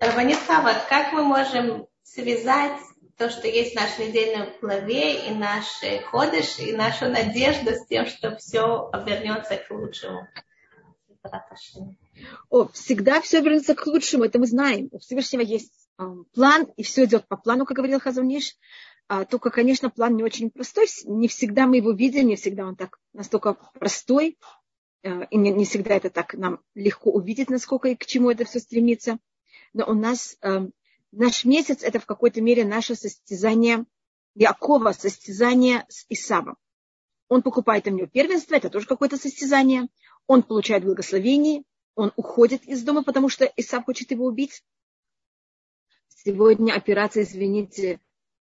Рабанитхава, как мы можем связать то, что есть в нашей недельной главе, и наш ходыш, и нашу надежду с тем, что все обернется к лучшему. О, всегда все обернется к лучшему, это мы знаем. У Всевышнего есть э, план, и все идет по плану, как говорил Хазуниш. А, только, конечно, план не очень простой. Не всегда мы его видим, не всегда он так настолько простой. Э, и не, не всегда это так нам легко увидеть, насколько и к чему это все стремится. Но у нас э, наш месяц это в какой-то мере наше состязание Якова, состязание с Исавом. Он покупает у него первенство, это тоже какое-то состязание. Он получает благословение, он уходит из дома, потому что Исав хочет его убить. Сегодня операция, извините,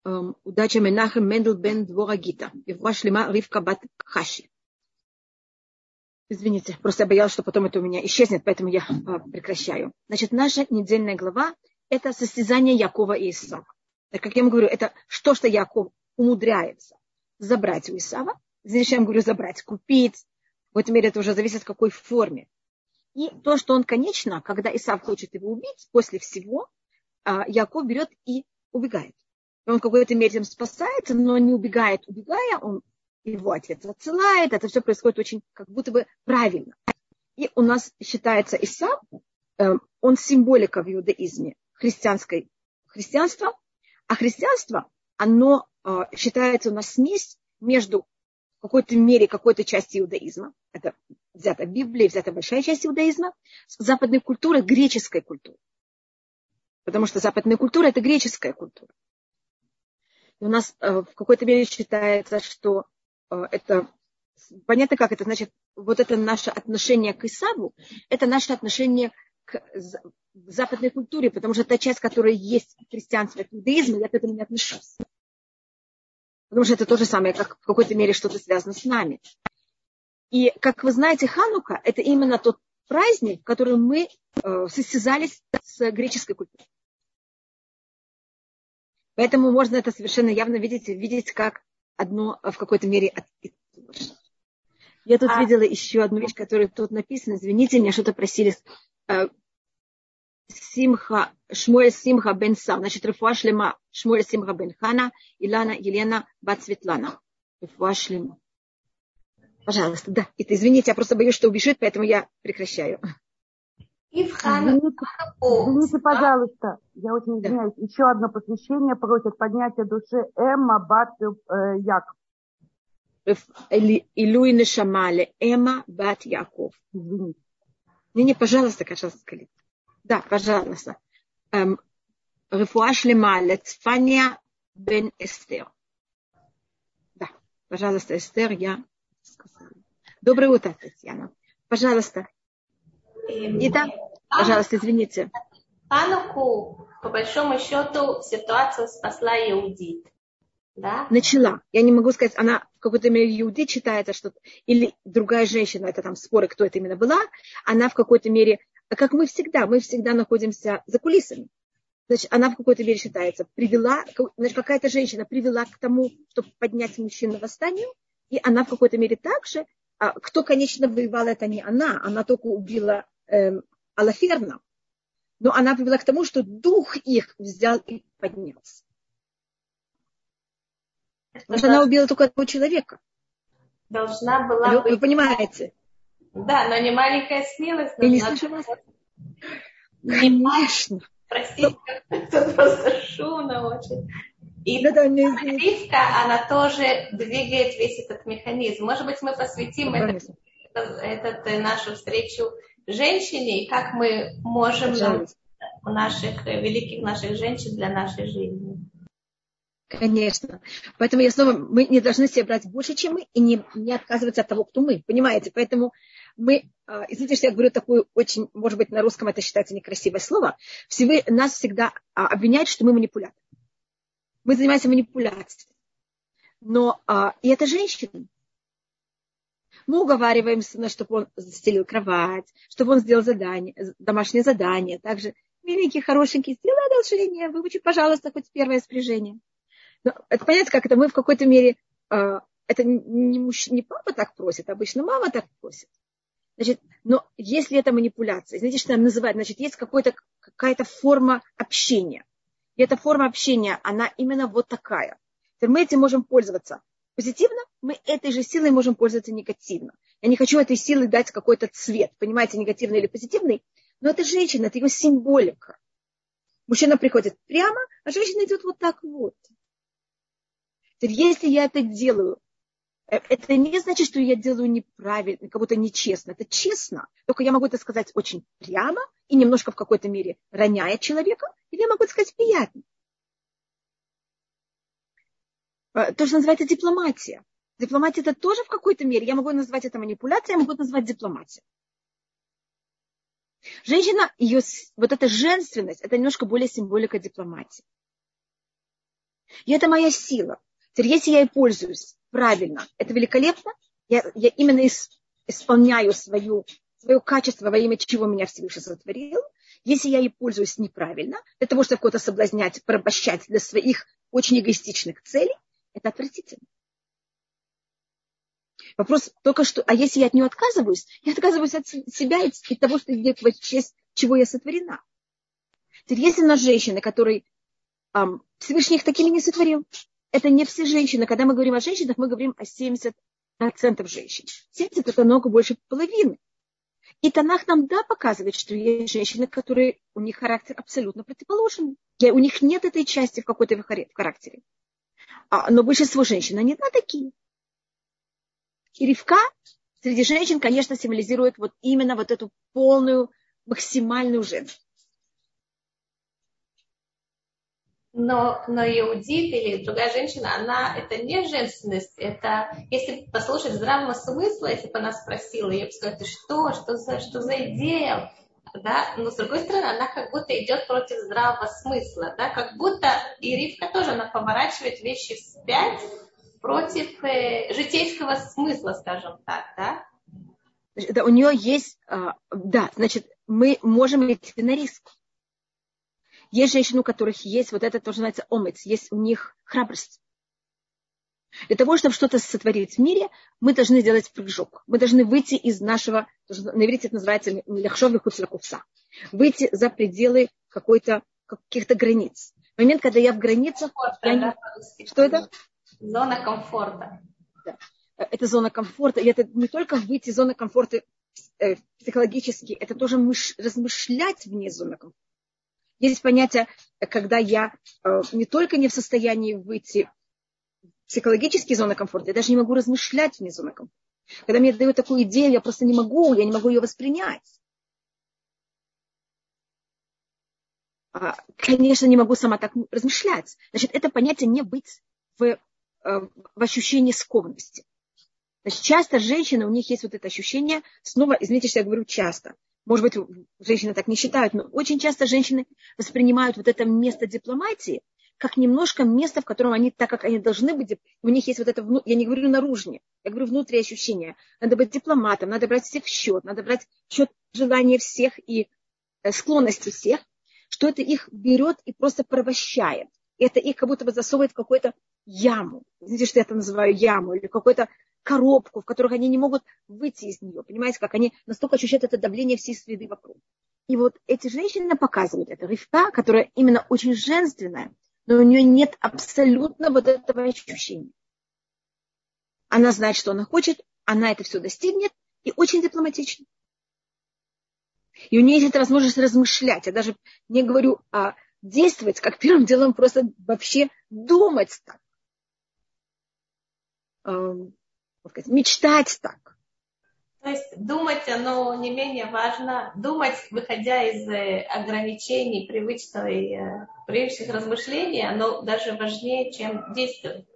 эм, удача Менахем Мендел бен Двора Гита. Шлема Ривка Бат Хаши. Извините, просто я боялась, что потом это у меня исчезнет, поэтому я э, прекращаю. Значит, наша недельная глава – это состязание Якова и Исава. Как я вам говорю, это что, что Яков умудряется забрать у Исава. Здесь я вам говорю забрать, купить. В этом мире это уже зависит, в какой форме. И то, что он, конечно, когда Исав хочет его убить, после всего а, Яков берет и убегает. Он в какой-то мере спасается, но не убегает. Убегая, он его отец отсылает. Это все происходит очень как будто бы правильно. И у нас считается Исав, э, он символика в иудаизме христианской христианства, а христианство, оно э, считается у нас смесь между в какой-то мере какой-то части иудаизма, это взята Библия, взята большая часть иудаизма, с западной культурой, греческой культурой. Потому что западная культура – это греческая культура. И у нас э, в какой-то мере считается, что это понятно, как это значит, вот это наше отношение к Исаву, это наше отношение к западной культуре, потому что та часть, которая есть в христианстве, в иудаизме, я к этому не отношусь. Потому что это то же самое, как в какой-то мере что-то связано с нами. И, как вы знаете, Ханука – это именно тот праздник, в котором мы э, состязались с греческой культурой. Поэтому можно это совершенно явно видеть, видеть как одно в какой-то мере Я тут а... видела еще одну вещь, которая тут написана. Извините, меня что-то просили. Э, Симха, Шмуэль Симха бен Сав. Значит, Рифуа Шлема Шмуэль Симха бен Хана, Илана Елена Бат Светлана. Рифуа Шлема. Пожалуйста, да. Это, извините, я просто боюсь, что убежит, поэтому я прекращаю. Извините, пожалуйста, я очень извиняюсь. Еще одно посвящение просят поднятия души Эмма Бат э, Яков. Илюй Нешамале, Эмма Бат Яков. Извините. Не, не, пожалуйста, Каша Скалит. Да, пожалуйста. Эм, Рифуаш Шлема, Лецфания Бен Эстер. Да, пожалуйста, Эстер, я сказала. Доброе утро, Татьяна. Пожалуйста, и да, пожалуйста, извините. Хануку, по большому счету, ситуацию спасла Иудит. Да? Начала. Я не могу сказать, она в какой-то мере Иуди читается что-то, или другая женщина, это там споры, кто это именно была, она в какой-то мере как мы всегда, мы всегда находимся за кулисами. Значит, она в какой-то мере считается, привела, значит, какая-то женщина привела к тому, чтобы поднять мужчин на восстание, и она в какой-то мере также, а кто, конечно, воевал, это не она, она только убила Алаферна, но она привела к тому, что дух их взял и поднялся. Потому что она убила только одного человека. Должна была вы, быть... Вы понимаете? Да, но не маленькая смелость. Я не слышу вас. Конечно. Простите, тут просто шумно очень. И да, да, не, Ривка, она тоже двигает весь этот механизм. Может быть, мы посвятим этот, этот, э, нашу встречу женщине, и как мы можем у наших великих наших женщин для нашей жизни. Конечно. Поэтому я снова, мы не должны себе брать больше, чем мы, и не, не отказываться от того, кто мы. Понимаете? Поэтому мы, а, извините, что я говорю такое очень, может быть, на русском это считается некрасивое слово, Всевы, нас всегда а, обвиняют, что мы манипуляторы. Мы занимаемся манипуляцией. Но а, и это женщина. Мы уговариваем сына, чтобы он застелил кровать, чтобы он сделал задание, домашнее задание. Также, миленький, хорошенький, сделай одолжение, выучи, пожалуйста, хоть первое спряжение. Но это понятно, как это мы в какой-то мере, это не, муж, не папа так просит, обычно мама так просит. Значит, но если это манипуляция, знаете, что нам называют, значит, есть какая-то форма общения. И эта форма общения, она именно вот такая. Мы этим можем пользоваться позитивно, мы этой же силой можем пользоваться негативно. Я не хочу этой силой дать какой-то цвет, понимаете, негативный или позитивный, но это женщина, это ее символика. Мужчина приходит прямо, а женщина идет вот так вот. Если я это делаю, э, это не значит, что я делаю неправильно, как будто нечестно. Это честно. Только я могу это сказать очень прямо и немножко в какой-то мере роняя человека, или я могу это сказать приятно. Э, то, что называется дипломатия. Дипломатия это тоже в какой-то мере. Я могу назвать это манипуляцией, я могу назвать дипломатией. Женщина, ее, вот эта женственность, это немножко более символика дипломатии. И это моя сила. Теперь, если я ей пользуюсь правильно, это великолепно. Я, я именно исполняю свою, свое качество во имя чего меня Всевышний сотворил. Если я ей пользуюсь неправильно, для того, чтобы кого-то соблазнять, порабощать для своих очень эгоистичных целей, это отвратительно. Вопрос только что, а если я от нее отказываюсь, я отказываюсь от себя и от того, что я в честь чего я сотворена. Теперь есть у нас женщины, которые эм, Всевышний их такими не сотворил. Это не все женщины. Когда мы говорим о женщинах, мы говорим о 70% женщин. 70% это много больше половины. И Танах нам да показывает, что есть женщины, которые у них характер абсолютно противоположный. У них нет этой части в какой-то характере. А, но большинство женщин, они да, такие. И Ривка среди женщин, конечно, символизирует вот именно вот эту полную, максимальную женщину. Но, но Иудит или другая женщина, она, это не женственность, это, если послушать здравого смысла, если бы она спросила, я бы сказала, что, что за, что за идея? Да? Но с другой стороны, она как будто идет против здравого смысла, да? как будто и Ривка тоже, она поворачивает вещи вспять, против э, житейского смысла, скажем так, да? Да, у нее есть, а, да, значит, мы можем идти на риск. Есть женщины, у которых есть вот это, то, что называется омец, есть у них храбрость. Для того, чтобы что-то сотворить в мире, мы должны сделать прыжок. Мы должны выйти из нашего, на иврите это называется лехшов куцлакувса, выйти за пределы какой-то, каких-то границ. В момент, когда я в границах... Я не... Что это? Зона комфорта. Да. Это зона комфорта. И это не только выйти из зоны комфорта э, психологически, это тоже мыш, размышлять вне зоны комфорта. Есть понятие, когда я э, не только не в состоянии выйти психологические зоны комфорта, я даже не могу размышлять вне зоны комфорта. Когда мне дают такую идею, я просто не могу, я не могу ее воспринять. А, конечно, не могу сама так размышлять. Значит, это понятие не быть в Э, в ощущении скованности. Значит, часто женщины, у них есть вот это ощущение, снова, извините, что я говорю часто, может быть, женщины так не считают, но очень часто женщины воспринимают вот это место дипломатии как немножко место, в котором они, так как они должны быть, у них есть вот это, я не говорю наружнее, я говорю внутреннее ощущение. Надо быть дипломатом, надо брать всех в счет, надо брать в счет желания всех и э, склонности всех, что это их берет и просто порабощает. Это их как будто бы засовывает в какой-то яму. Знаете, что я это называю яму, или какую-то коробку, в которых они не могут выйти из нее. Понимаете, как они настолько ощущают это давление всей среды вокруг. И вот эти женщины показывают это. Ривка, которая именно очень женственная, но у нее нет абсолютно вот этого ощущения. Она знает, что она хочет, она это все достигнет и очень дипломатична. И у нее есть возможность размышлять. Я даже не говорю о действовать, как первым делом просто вообще думать так. Эм, мечтать так. То есть думать, оно не менее важно. Думать, выходя из э, ограничений привычной, э, привычных размышлений, оно даже важнее, чем действовать.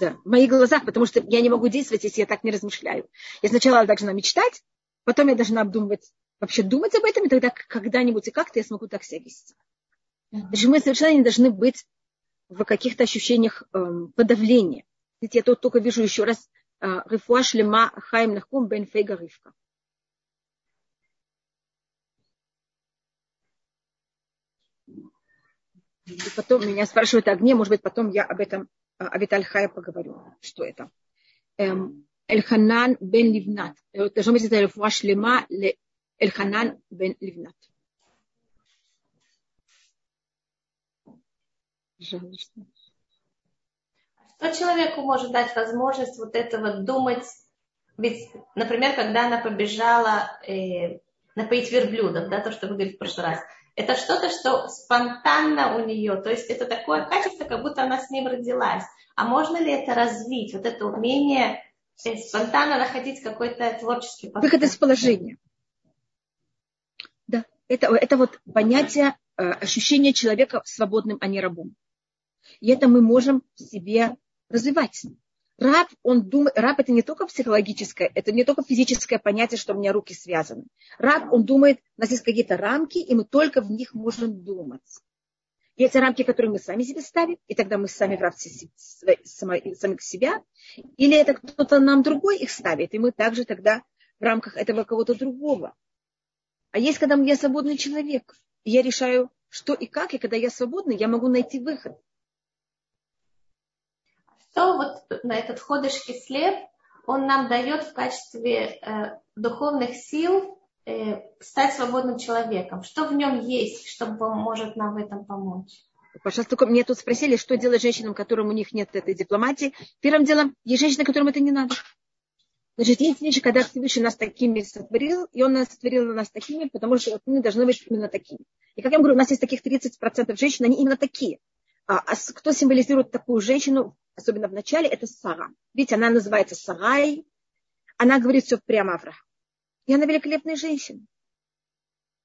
Да, в моих глазах, потому что я не могу действовать, если я так не размышляю. Я сначала должна мечтать, потом я должна обдумывать, вообще думать об этом, и тогда когда-нибудь и как-то я смогу так себя вести. Значит, мы совершенно не должны быть в каких-то ощущениях эм, подавления. Я тут только вижу еще раз Э, рифуа Шлема Хайм Нахум Бен Фейга Ривка. И потом меня спрашивают о огне, может быть, потом я об этом, э, о Витальхае поговорю, что это. Эм, Эльханан бен Ливнат. Должно быть, это Рифуа Шлема Эльханан бен Ливнат. Жалко, что человеку может дать возможность вот этого думать? Ведь, например, когда она побежала э, напоить верблюдов, да, то, что вы говорите в прошлый раз, это что-то, что спонтанно у нее, то есть это такое качество, как будто она с ним родилась. А можно ли это развить, вот это умение э, спонтанно находить какой-то творческий подход? Выход из положения. Да, это, это вот понятие, э, ощущения человека свободным, а не рабом. И это мы можем в себе развивать. Раб, он думает, раб это не только психологическое, это не только физическое понятие, что у меня руки связаны. Раб, он думает, у нас есть какие-то рамки, и мы только в них можем думать. Эти рамки, которые мы сами себе ставим, и тогда мы сами в рабстве самих себя, или это кто-то нам другой их ставит, и мы также тогда в рамках этого кого-то другого. А есть, когда я свободный человек, и я решаю, что и как, и когда я свободный, я могу найти выход что вот на этот ходыш кислев он нам дает в качестве э, духовных сил э, стать свободным человеком? Что в нем есть, что может нам в этом помочь? Пожалуйста, только мне тут спросили, что делать женщинам, которым у них нет этой дипломатии. Первым делом, есть женщины, которым это не надо. Значит, есть вещи, когда Всевышний нас такими сотворил, и он нас сотворил нас такими, потому что мы должны быть именно такими. И как я говорю, у нас есть таких 30% женщин, они именно такие. А, а кто символизирует такую женщину, особенно в начале, это Сара. Видите, она называется Сарай. Она говорит все прямо Авраам. И она великолепная женщина.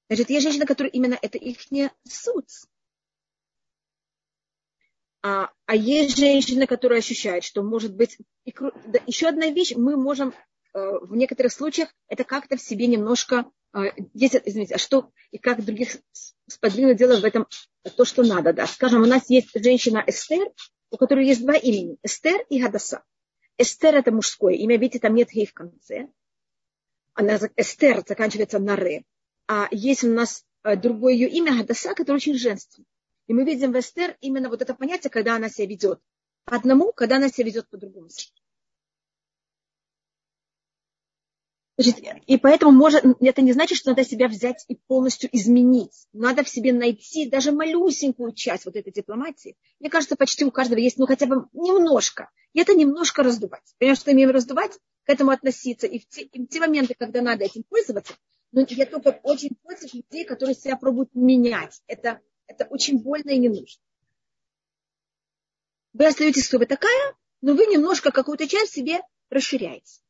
Значит, есть женщина, которая именно это их не суд. А, а есть женщина, которая ощущает, что может быть... И, да, еще одна вещь, мы можем э, в некоторых случаях это как-то в себе немножко... Э, есть, извините, а что и как других сподвигнуть делать в этом то, что надо. Да. Скажем, у нас есть женщина Эстер, у которой есть два имени. Эстер и Гадаса. Эстер это мужское имя, видите, там нет гей в конце. Она, Эстер заканчивается на ре. А есть у нас э, другое ее имя Гадаса, которое очень женственное. И мы видим в Эстер именно вот это понятие, когда она себя ведет по одному, когда она себя ведет по-другому. Значит, и поэтому может, это не значит, что надо себя взять и полностью изменить. Надо в себе найти даже малюсенькую часть вот этой дипломатии. Мне кажется, почти у каждого есть, ну, хотя бы немножко. И это немножко раздувать. Понимаешь, что имеем раздувать, к этому относиться. И в те, и в те моменты, когда надо этим пользоваться, но я только очень против людей, которые себя пробуют менять. Это, это очень больно и не нужно. Вы остаетесь, что вы такая, но вы немножко какую-то часть себе расширяете.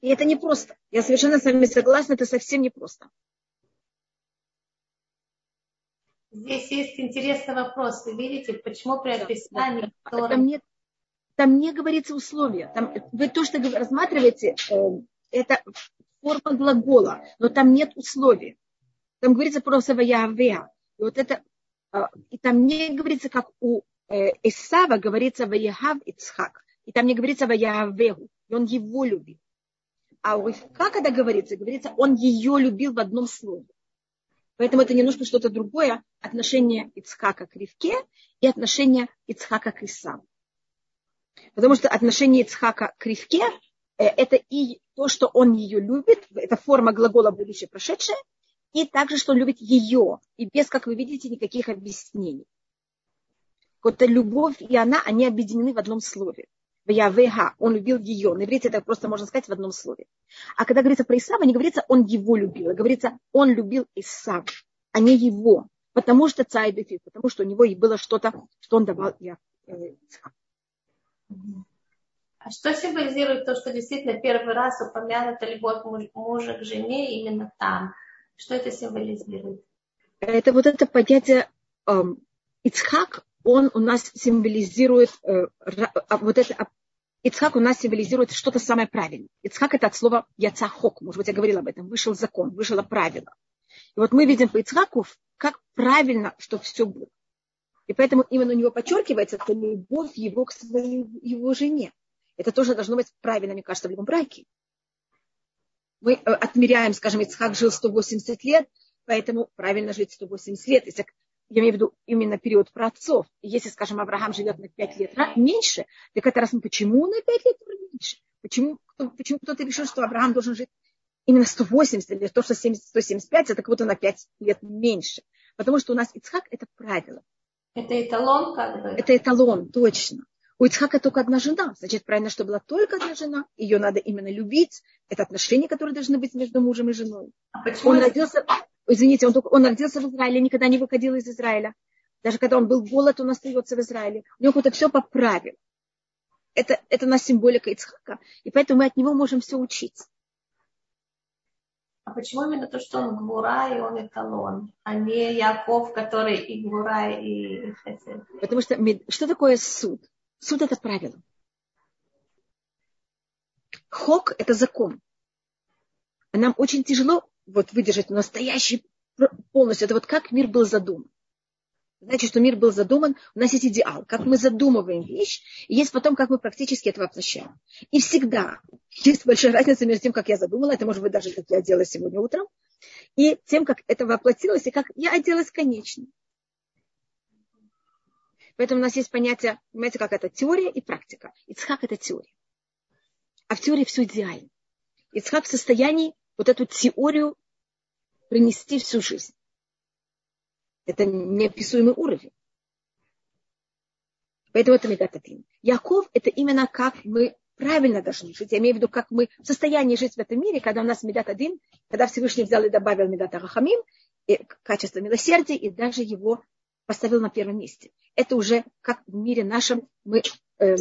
И это непросто. Я совершенно с вами согласна, это совсем непросто. Здесь есть интересный вопрос. Вы видите, почему при описании... Да. Там, нет, там не говорится условия. Там, вы то, что рассматриваете, э, это форма глагола, но там нет условий. Там говорится просто «ваявеа». И вот это, э, и там не говорится, как у э, Исава говорится «ваяхав Ицхак». И там не говорится «ваявегу». И он его любит. А у Ивка, когда говорится, говорится, он ее любил в одном слове. Поэтому это немножко что-то другое. Отношение Ицхака к Ривке и отношение Ицхака к Исаву. Потому что отношение Ицхака к Ривке э, это и то, что он ее любит, это форма глагола будущее прошедшее, и также, что он любит ее, и без, как вы видите, никаких объяснений. Вот любовь и она, они объединены в одном слове. Явеха, он любил ее. На иврите это просто можно сказать в одном слове. А когда говорится про Исава, не говорится, он его любил. А говорится, он любил Исава, а не его. Потому что царь Бефит, потому что у него и было что-то, что он давал я. А что символизирует то, что действительно первый раз упомянута любовь мужа к жене именно там? Что это символизирует? Это вот это понятие эм, Ицхак, он у нас символизирует э, а, вот это Ицхак у нас символизирует что-то самое правильное. Ицхак это от слова яцахок, может быть, я говорила об этом, вышел закон, вышло правило. И вот мы видим по Ицхаку, как правильно, что все было. И поэтому именно у него подчеркивается эта любовь его к своей его жене. Это тоже должно быть правильно, мне кажется, в любом браке. Мы э, отмеряем, скажем, Ицхак жил 180 лет, поэтому правильно жить 180 лет. Если я имею в виду именно период праотцов. Если, скажем, Авраам живет на 5 лет меньше, так это раз, почему на 5 лет меньше? Почему, почему кто-то решил, что Авраам должен жить именно 180 или то, что 70, 175, это как будто на 5 лет меньше. Потому что у нас Ицхак – это правило. Это эталон, как бы? Это эталон, точно. У Ицхака только одна жена. Значит, правильно, что была только одна жена. Ее надо именно любить. Это отношения, которые должны быть между мужем и женой. А почему? Он родился, извините, он, только, он родился в Израиле, никогда не выходил из Израиля. Даже когда он был голод, он остается в Израиле. У него это все по правилам. Это, это нас символика Ицхака. И поэтому мы от него можем все учиться. А почему именно то, что он Гвура и он эталон, а не Яков, который и Гвура, и Хесед? Потому что что такое суд? Суд это правило. Хок это закон. Нам очень тяжело вот выдержать настоящий полностью. Это вот как мир был задуман. Значит, что мир был задуман, у нас есть идеал, как мы задумываем вещь, и есть потом, как мы практически это воплощаем. И всегда есть большая разница между тем, как я задумала, это может быть даже как я делала сегодня утром, и тем, как это воплотилось, и как я оделась конечно. Поэтому у нас есть понятие, понимаете, как это теория и практика. Ицхак – это теория. А в теории все идеально. Ицхак в состоянии вот эту теорию принести всю жизнь. Это неописуемый уровень. Поэтому это Мегататин. Яков – это именно как мы правильно должны жить. Я имею в виду, как мы в состоянии жить в этом мире, когда у нас Медат один, когда Всевышний взял и добавил Медат Рахамим, и качество милосердия, и даже его поставил на первом месте. Это уже как в мире нашем мы э,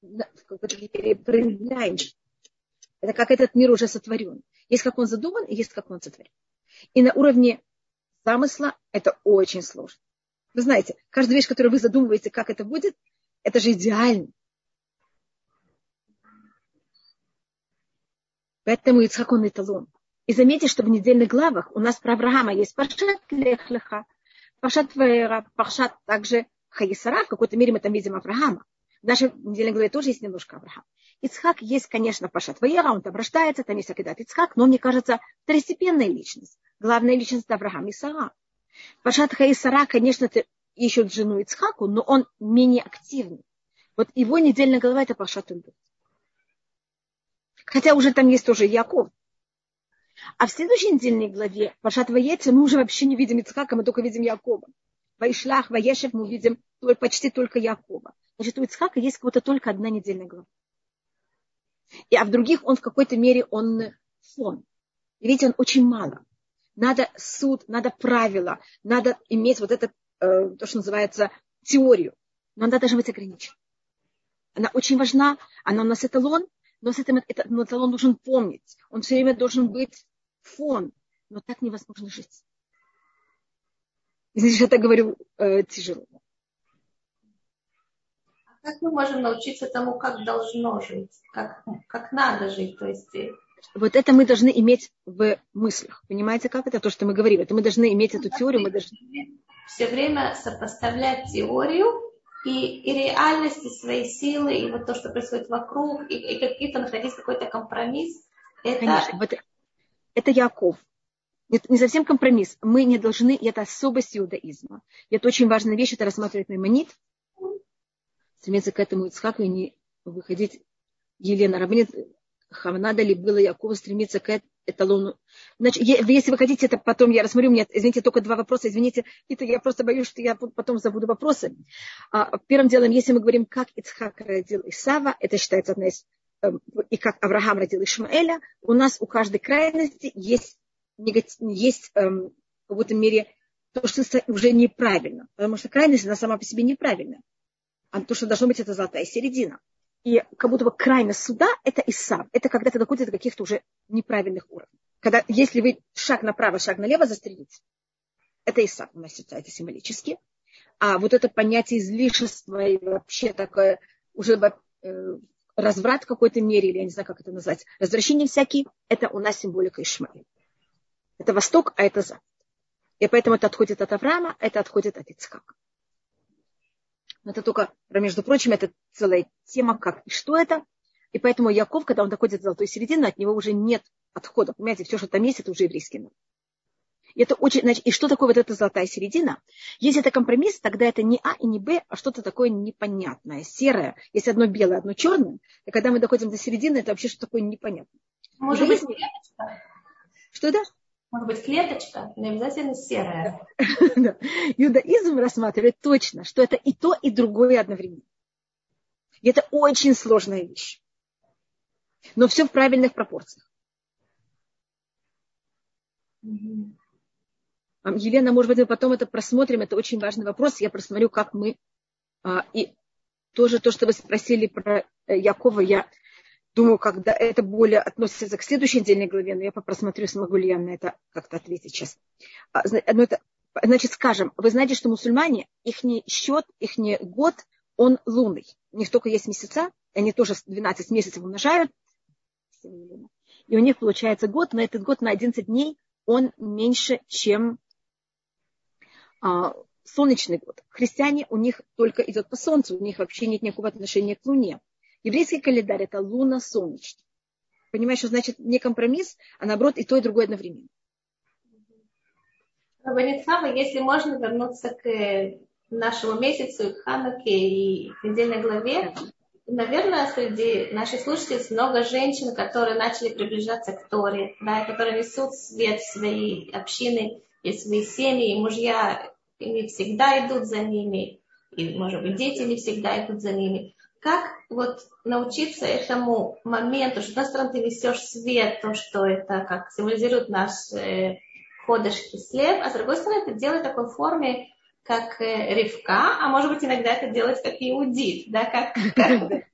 проявляем. Это как этот мир уже сотворен. Есть как он задуман, и есть как он сотворен. И на уровне замысла, это очень сложно. Вы знаете, каждая вещь, которую вы задумываете, как это будет, это же идеально. Поэтому Ицхак он эталон. И заметьте, что в недельных главах у нас про Авраама есть Паршат Лехлеха, Паршат Вера, Паршат также Хаисара. В какой-то мере мы там видим Авраама. В нашей недельной главе тоже есть немножко Авраама. Ицхак есть, конечно, Пашат Ваера, он там рождается, там есть Акидат Ицхак, но мне кажется, второстепенная личность. Главная личность Авраам и Сара. Пашат Хаисара, конечно, это ищут жену Ицхаку, но он менее активный. Вот его недельная голова это Пашат Ульбет. Хотя уже там есть тоже Яков. А в следующей недельной главе Пашат Ваеца мы уже вообще не видим Ицхака, мы только видим Якова. Вайшлах, Ваешев мы видим почти только Якова. Значит, у Ицхака есть как-то только одна недельная глава. И, а в других он в какой-то мере он фон. И видите, он очень мало. Надо суд, надо правила, надо иметь вот это, э, то, что называется, теорию. Но она должна быть ограничена. Она очень важна, она у нас эталон, но с этим этот эталон должен помнить. Он все время должен быть фон. Но так невозможно жить. Извините, я так говорю э, тяжело. Как мы можем научиться тому, как должно жить, как, как надо жить? То есть... Э, вот это мы должны иметь в мыслях. Понимаете, как это? То, что мы говорим. Это мы должны иметь эту теорию. Мы должны... Все время сопоставлять теорию и, и реальность, и свои силы, и вот то, что происходит вокруг, и, и какие-то находить какой-то компромисс. Это... Конечно, вот это Яков. Это не совсем компромисс. Мы не должны, это особость иудаизма. И это очень важная вещь, это рассматривать Маймонит, стремиться к этому Ицхаку и не выходить Елена Рабанит, надо ли было Якову стремиться к эталону. Значит, если вы хотите, это потом я рассмотрю. Мне, извините, только два вопроса. Извините, это я просто боюсь, что я потом забуду вопросы. А, первым делом, если мы говорим, как Ицхак родил Исава, это считается одна из эм, и как Авраам родил Ишмаэля, у нас у каждой крайности есть, есть эм, в каком-то мере то, что уже неправильно. Потому что крайность, она сама по себе неправильная а то, что должно быть, это золотая середина. И как будто бы крайность суда – это Исав. Это когда ты доходишь до каких-то уже неправильных уровней. Когда, если вы шаг направо, шаг налево застрелите, это Исав у нас это символически. А вот это понятие излишества и вообще такое уже э, разврат в какой-то мере, или я не знаю, как это назвать, развращение всякие, это у нас символика Ишмаэля. Это Восток, а это Запад. И поэтому это отходит от Авраама, это отходит от Ицхака. Это только, между прочим, это целая тема, как и что это. И поэтому Яков, когда он доходит до золотой середины, от него уже нет отхода. Понимаете, все, что там есть, это уже еврейский народ. И, это очень, значит, и что такое вот эта золотая середина? Если это компромисс, тогда это не А и не Б, а что-то такое непонятное, серое. Есть одно белое, одно черное. И когда мы доходим до середины, это вообще что такое непонятное. Может быть, Что это? Может быть, клеточка, не обязательно серая. Иудаизм рассматривает точно, что это и то, и другое одновременно. И это очень сложная вещь. Но все в правильных пропорциях. Елена, может быть, мы потом это просмотрим, это очень важный вопрос. Я просмотрю, как мы... А, и тоже то, что вы спросили про э, Якова, я думаю, когда это более относится к следующей недельной главе, но я просмотрю, смогу ли я на это как-то ответить сейчас. А, но это, значит, скажем, вы знаете, что мусульмане, их счет, их год, он лунный. У них только есть месяца, они тоже 12 месяцев умножают. И у них получается год, но этот год на 11 дней он меньше, чем а, солнечный год. Христиане, у них только идет по солнцу, у них вообще нет никакого отношения к луне. Еврейский календарь – это луна-солнечный. Понимаешь, что значит не компромисс, а наоборот и то, и другое одновременно. Ванитхава, если можно вернуться к нашему месяцу, к Хануке и к недельной главе, наверное, среди наших слушателей много женщин, которые начали приближаться к Торе, да, которые несут свет в свои общины и свои семьи, и мужья не всегда идут за ними, и, может быть, дети не всегда идут за ними. Как вот научиться этому моменту, что, с одной стороны, ты несешь свет, то, что это как символизирует наш э, ходыш кислев, а с другой стороны, это делать в такой форме, как э, Ревка, а может быть иногда это делать как Иудит, да, как, как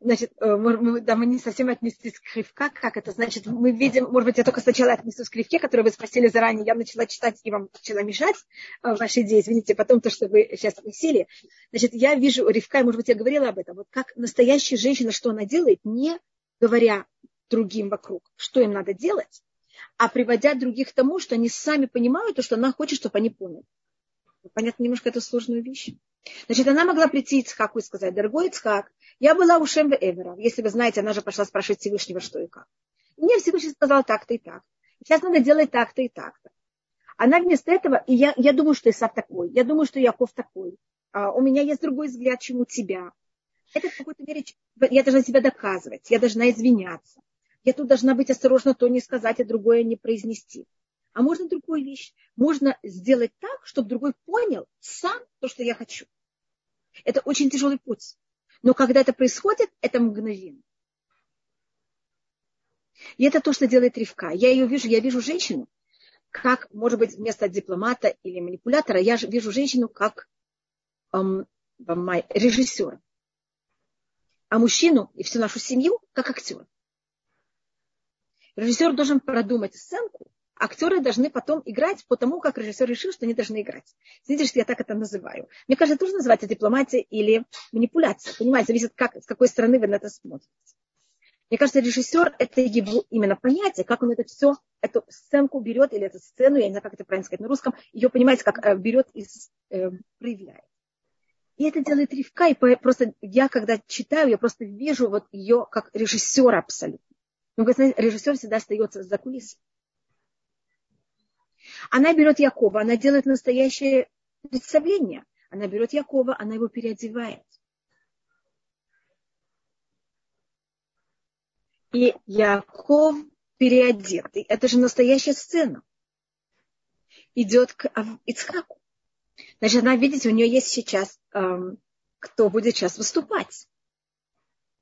Значит, э, мы, да, мы не совсем отнеслись к Ривка. Как это? Значит, мы видим, может быть, я только сначала отнесусь к Ривке, которую вы спросили заранее. Я начала читать и вам начала мешать в вашей идее. Извините, потом то, что вы сейчас спросили. Значит, я вижу Ривка, может быть, я говорила об этом. Вот как настоящая женщина, что она делает, не говоря другим вокруг, что им надо делать, а приводя других к тому, что они сами понимают то, что она хочет, чтобы они поняли. Понятно, немножко это сложную вещь. Значит, она могла прийти Ицхаку и сказать, дорогой Ицхак, я была у Шемве Эвера. Если вы знаете, она же пошла спрашивать Всевышнего, что и как. И мне Всевышний сказал так-то и так. Сейчас надо делать так-то и так-то. Она вместо этого, и я, я думаю, что Исав такой, я думаю, что Яков такой. А, у меня есть другой взгляд, чем у тебя. Это в какой-то мере, я должна себя доказывать, я должна извиняться. Я тут должна быть осторожна, то не сказать, а другое не произнести. А можно другую вещь. Можно сделать так, чтобы другой понял сам то, что я хочу. Это очень тяжелый путь. Но когда это происходит, это мгновенно. И это то, что делает Ривка. Я ее вижу, я вижу женщину, как, может быть, вместо дипломата или манипулятора, я вижу женщину как эм, режиссера. А мужчину и всю нашу семью как актер. Режиссер должен продумать сценку, актеры должны потом играть по тому, как режиссер решил, что они должны играть. Видите, что я так это называю. Мне кажется, это тоже называется дипломатия или манипуляция. Понимаете, зависит, как, с какой стороны вы на это смотрите. Мне кажется, режиссер – это его именно понятие, как он это все, эту сценку берет, или эту сцену, я не знаю, как это правильно сказать на русском, ее, понимаете, как э, берет и э, проявляет. И это делает Ривка, и просто я, когда читаю, я просто вижу вот ее как режиссера абсолютно. Ну, режиссер всегда остается за кулисами. Она берет Якова, она делает настоящее представление. Она берет Якова, она его переодевает. И Яков переодетый. Это же настоящая сцена. Идет к Ицхаку. Значит, она, видите, у нее есть сейчас, эм, кто будет сейчас выступать.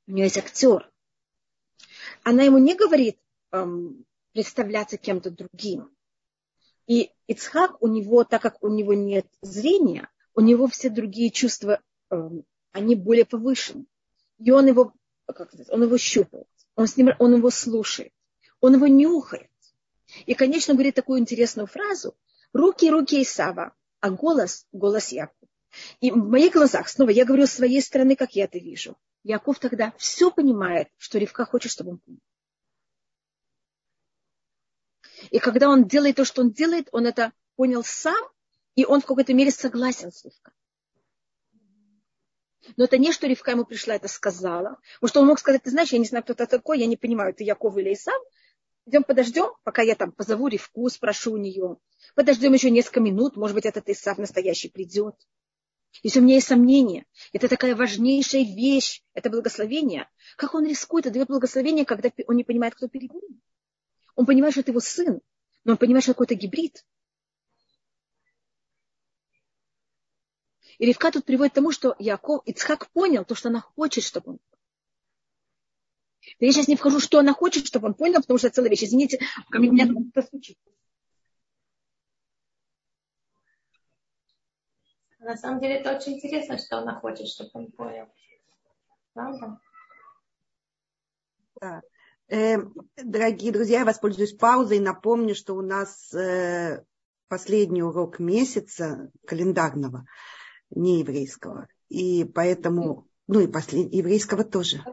У нее есть актер. Она ему не говорит эм, представляться кем-то другим. И Ицхак, у него, так как у него нет зрения, у него все другие чувства, эм, они более повышены. И он его, как сказать, он его щупает, он, с ним, он его слушает, он его нюхает. И, конечно, говорит такую интересную фразу. Руки, руки Исава, а голос, голос Якова. И в моих глазах, снова, я говорю с своей стороны, как я это вижу. Яков тогда все понимает, что Ривка хочет, чтобы он понял. И когда он делает то, что он делает, он это понял сам, и он в какой-то мере согласен с Ривкой. Но это не, что Ривка ему пришла, это сказала. Потому что он мог сказать, ты знаешь, я не знаю, кто это такой, я не понимаю, ты Яков или Исав. Идем подождем, пока я там позову Ривку, спрошу у нее. Подождем еще несколько минут, может быть, этот Исав настоящий придет. Если у меня есть сомнения, это такая важнейшая вещь, это благословение. Как он рискует, дает благословение, когда он не понимает, кто перед ним. Он понимает, что это его сын, но он понимает, что это какой-то гибрид. И Ривка тут приводит к тому, что Яков, Ицхак понял то, что она хочет, чтобы он я сейчас не вхожу, что она хочет, чтобы он понял, потому что это целая вещь. Извините, ко мне меня постучит. На самом деле это очень интересно, что она хочет, чтобы он понял. Правда? Да. Э, дорогие друзья, я воспользуюсь паузой и напомню, что у нас э, последний урок месяца календарного, не еврейского. И поэтому ну и послед... еврейского тоже.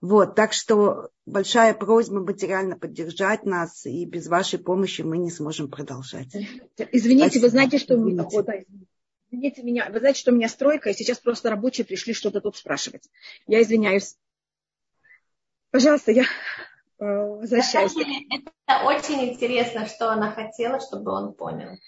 Вот, так что большая просьба материально поддержать нас, и без вашей помощи мы не сможем продолжать. Извините, Спасибо. вы знаете, что извините. О, извините меня, вы знаете, что у меня стройка, и сейчас просто рабочие пришли что-то тут спрашивать. Я извиняюсь. Пожалуйста, я э, возвращаюсь. Это очень интересно, что она хотела, чтобы он понял.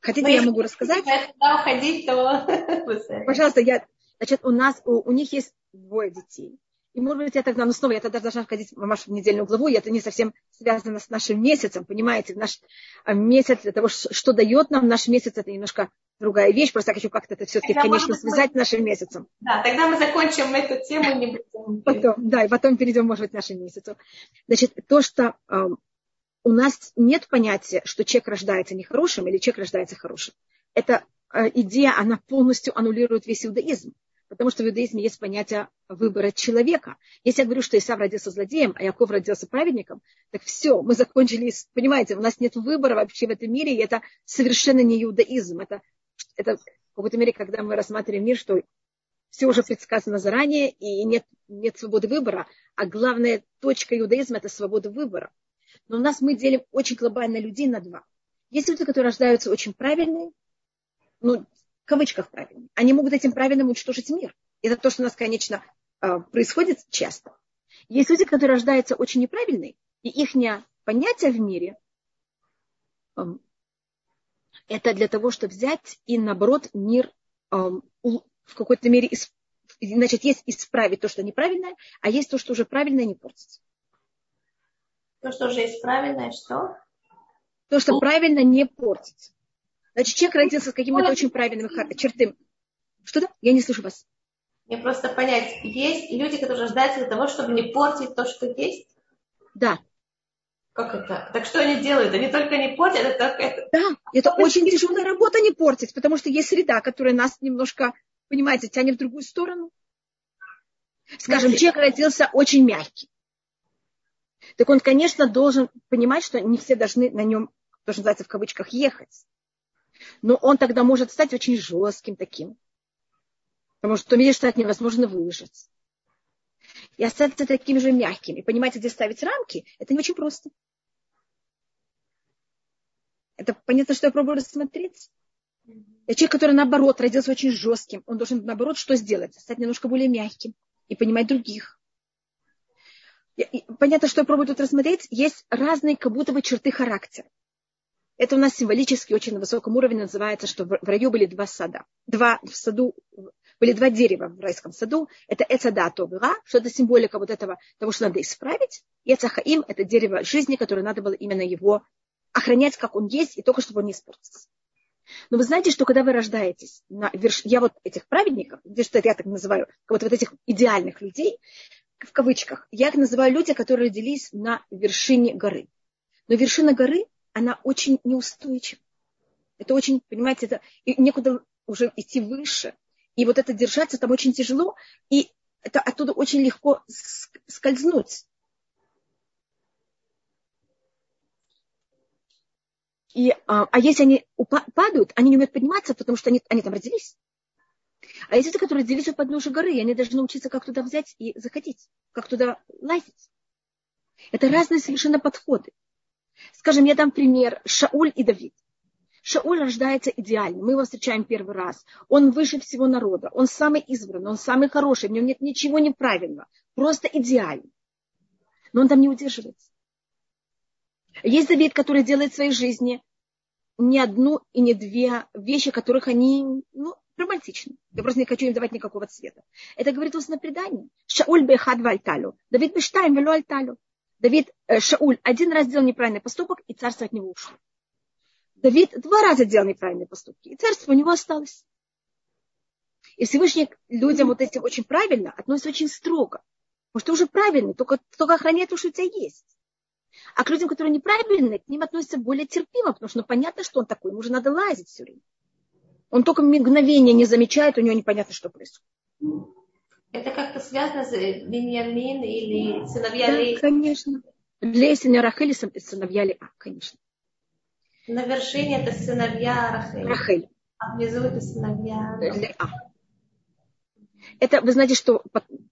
Хотите, Но я могу рассказать? Если уходить, то... Пожалуйста, я Значит, у нас, у, у них есть двое детей. И, может быть, я тогда, ну, снова, я тогда должна входить в вашу недельную главу, и это не совсем связано с нашим месяцем, понимаете, наш а, месяц, для того, что, что дает нам наш месяц, это немножко другая вещь, просто я хочу как-то это все-таки, конечно, связать с нашим месяцем. Да, тогда мы закончим эту тему, не будем. Потом, да, и потом перейдем, может быть, к нашему месяцу. Значит, то, что э, у нас нет понятия, что человек рождается нехорошим или человек рождается хорошим. Эта э, идея, она полностью аннулирует весь иудаизм. Потому что в иудаизме есть понятие выбора человека. Если я говорю, что Исав родился злодеем, а Яков родился праведником, так все, мы закончили, понимаете, у нас нет выбора вообще в этом мире, и это совершенно не иудаизм. Это, это в какой-то мере, когда мы рассматриваем мир, что все уже предсказано заранее, и нет, нет свободы выбора. А главная точка иудаизма – это свобода выбора. Но у нас мы делим очень глобально людей на два. Есть люди, которые рождаются очень правильные, ну, в кавычках правильным. Они могут этим правильным уничтожить мир. Это то, что у нас, конечно, а, происходит часто. Есть люди, которые рождаются очень неправильные, и их понятие в мире это для того, чтобы взять и, наоборот, мир в какой-то мере Значит, есть исправить то, что неправильное, а есть то, что уже правильное, не портится. То, что уже исправленное, что? То, что правильно не портится. Значит, человек родился с какими-то очень правильными чертами. Что-то? Я не слышу вас. Мне просто понять, есть люди, которые рождаются для того, чтобы не портить то, что есть? Да. Как это? Так что они делают? Они только не портят, это только это. Да, это что очень тяжелая работа не портить, потому что есть среда, которая нас немножко, понимаете, тянет в другую сторону. Скажем, Знаете, человек родился очень мягкий. Так он, конечно, должен понимать, что не все должны на нем, то, что называется в кавычках, ехать но он тогда может стать очень жестким таким. Потому что что от невозможно выжить. И остаться таким же мягким. И понимать, где ставить рамки, это не очень просто. Это понятно, что я пробую рассмотреть. Я человек, который наоборот родился очень жестким, он должен наоборот что сделать? Стать немножко более мягким и понимать других. Понятно, что я пробую тут рассмотреть. Есть разные как будто бы черты характера. Это у нас символически очень на высоком уровне называется, что в раю были два сада. Два в саду, были два дерева в райском саду. Это Эцада Товира, что это символика вот этого, того, что надо исправить. И Эцахаим – это дерево жизни, которое надо было именно его охранять, как он есть, и только чтобы он не испортился. Но вы знаете, что когда вы рождаетесь, на верш... я вот этих праведников, где что я так называю, вот, вот этих идеальных людей, в кавычках, я их называю люди, которые родились на вершине горы. Но вершина горы она очень неустойчива. Это очень, понимаете, это и некуда уже идти выше. И вот это держаться там очень тяжело, и это оттуда очень легко скользнуть. И, а, а если они падают, они не умеют подниматься, потому что они, они там родились. А есть люди, которые родились у подножия горы, они должны научиться, как туда взять и заходить, как туда лазить. Это разные совершенно подходы. Скажем, я дам пример Шауль и Давид. Шауль рождается идеальным. Мы его встречаем первый раз. Он выше всего народа. Он самый избранный, он самый хороший. В нем нет ничего неправильного. Просто идеальный. Но он там не удерживается. Есть Давид, который делает в своей жизни не одну и не две вещи, которых они ну, романтичны. Я просто не хочу им давать никакого цвета. Это говорит устное предание. Шауль бехад вальталю. Давид бештайм велю. Давид, э, Шауль один раз сделал неправильный поступок, и царство от него ушло. Давид два раза делал неправильные поступки, и царство у него осталось. И Всевышний людям вот этим очень правильно относится очень строго. Потому что уже правильный, только, только охраняй то, что у тебя есть. А к людям, которые неправильные, к ним относятся более терпимо, потому что ну, понятно, что он такой, ему же надо лазить все время. Он только мгновение не замечает, у него непонятно, что происходит. Это как-то связано с Беньямин или сыновья да, Лей? конечно. Лей, сыновья Рахели, сыновья Леа, конечно. На вершине это сыновья Рахели. Рахель. А внизу это сыновья Леа. Это, вы знаете, что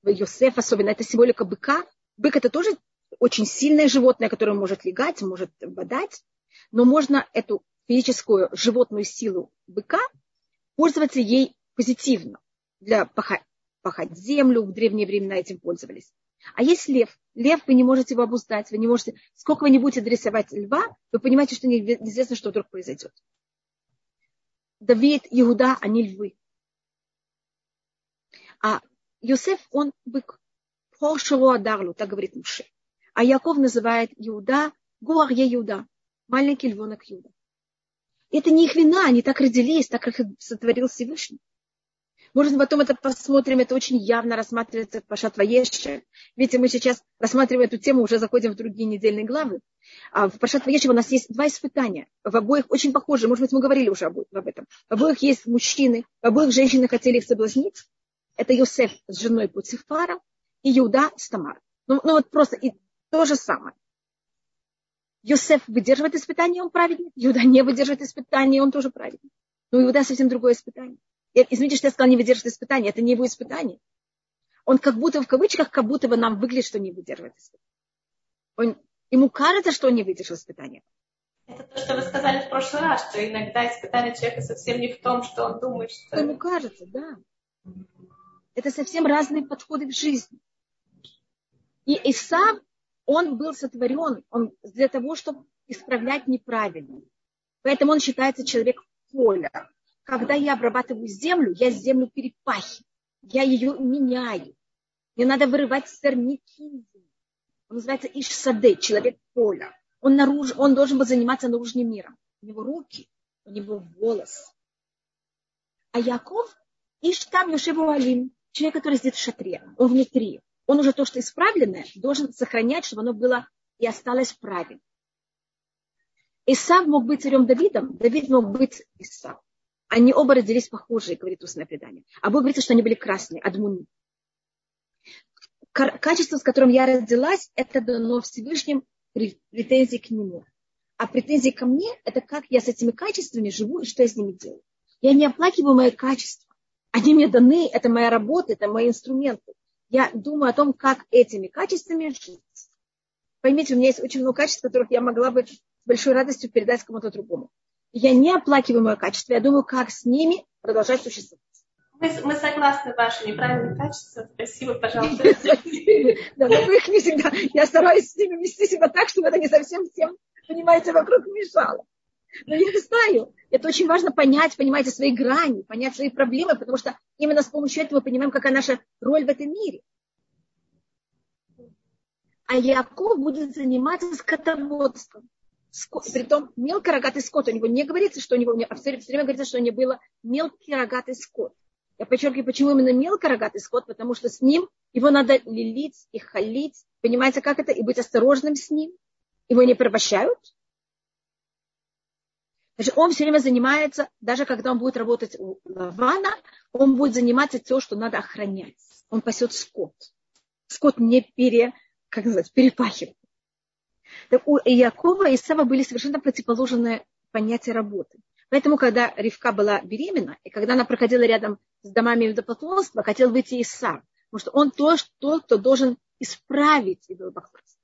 Йосеф особенно, это символика быка. Бык это тоже очень сильное животное, которое может легать, может бодать, но можно эту физическую животную силу быка пользоваться ей позитивно для пахать, землю. В древние времена этим пользовались. А есть лев. Лев, вы не можете его обуздать, вы не можете... Сколько вы не будете дрессировать льва, вы понимаете, что неизвестно, что вдруг произойдет. Давид, Иуда, они львы. А Йосеф, он бык. Хошелу Адарлу, так говорит Муше. А Яков называет Иуда Гуарье Иуда, маленький львонок Иуда. Это не их вина, они так родились, так их сотворил Всевышний. Может, потом это посмотрим, это очень явно рассматривается в Пашат Ваеше. Видите, мы сейчас рассматриваем эту тему, уже заходим в другие недельные главы. А в Пашат Ваеше у нас есть два испытания. В обоих очень похожи, может быть, мы говорили уже об этом. В обоих есть мужчины, в обоих женщины хотели их соблазнить. Это Йосеф с женой Пуцифара и Иуда с Тамар. Ну, ну вот просто и то же самое. Йосеф выдерживает испытание, он праведник. Иуда не выдерживает испытание, он тоже праведник. Но Иуда совсем другое испытание. Извините, что я сказала, не выдерживает испытание. Это не его испытание. Он как будто, в кавычках, как будто бы нам выглядит, что не выдерживает испытание. Он, ему кажется, что он не выдержал испытание. Это то, что вы сказали в прошлый раз, что иногда испытание человека совсем не в том, что он думает, что... Ему кажется, да. Это совсем разные подходы в жизни. И Исав он был сотворен он, для того, чтобы исправлять неправильно. Поэтому он считается человек поля. Когда я обрабатываю землю, я землю перепахиваю, я ее меняю. Мне надо вырывать сорняки. Он называется Ишсаде, человек поля. Он, наружу, он должен был заниматься наружным миром. У него руки, у него волос. А Яков Иштам Йошеву Алим, человек, который сидит в шатре, он внутри он уже то, что исправленное, должен сохранять, чтобы оно было и осталось правильным. Исав мог быть царем Давидом, Давид мог быть Исав. Они оба родились похожие, говорит устное предание. А Бог говорит, что они были красные, адмуни. Качество, с которым я родилась, это дано Всевышним претензии к нему. А претензии ко мне, это как я с этими качествами живу и что я с ними делаю. Я не оплакиваю мои качества. Они мне даны, это моя работа, это мои инструменты я думаю о том, как этими качествами жить. Поймите, у меня есть очень много качеств, которых я могла бы с большой радостью передать кому-то другому. Я не оплакиваю мое качество, я думаю, как с ними продолжать существовать. Мы, мы согласны, ваши неправильные качества. Спасибо, пожалуйста. Да, но вы их не всегда. Я стараюсь с ними вести себя так, чтобы это не совсем всем, понимаете, вокруг мешало. Но я знаю, это очень важно понять, понимаете, свои грани, понять свои проблемы, потому что именно с помощью этого мы понимаем, какая наша роль в этом мире. А Яков будет заниматься скотоводством. Притом мелкий рогатый скот. У него не говорится, что у него, а все время говорится, что у него было мелкий рогатый скот. Я подчеркиваю, почему именно мелкий рогатый скот, потому что с ним его надо лилить и халить. Понимаете, как это? И быть осторожным с ним. Его не порабощают, Значит, он все время занимается, даже когда он будет работать у Лавана, он будет заниматься тем, что надо охранять. Он пасет скот. Скот не пере, как называется, перепахивает. Так у Якова и Сава были совершенно противоположные понятия работы. Поэтому, когда Ривка была беременна, и когда она проходила рядом с домами идолопоклонства, хотел выйти Исав. Потому что он тот, тот, кто должен исправить идолопоклонство.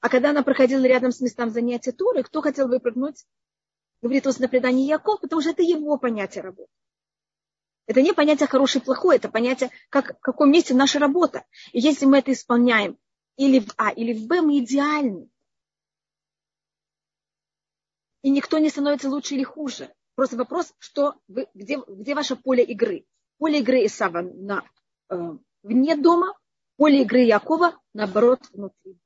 А когда она проходила рядом с местом занятия Туры, кто хотел выпрыгнуть? говорит устное предание Яков, потому что это его понятие работы. Это не понятие хороший и плохой, это понятие, как, в каком месте наша работа. И если мы это исполняем или в А, или в Б, мы идеальны. И никто не становится лучше или хуже. Просто вопрос, что вы, где, где ваше поле игры. Поле игры Исава на, э, вне дома, поле игры Якова, наоборот, внутри.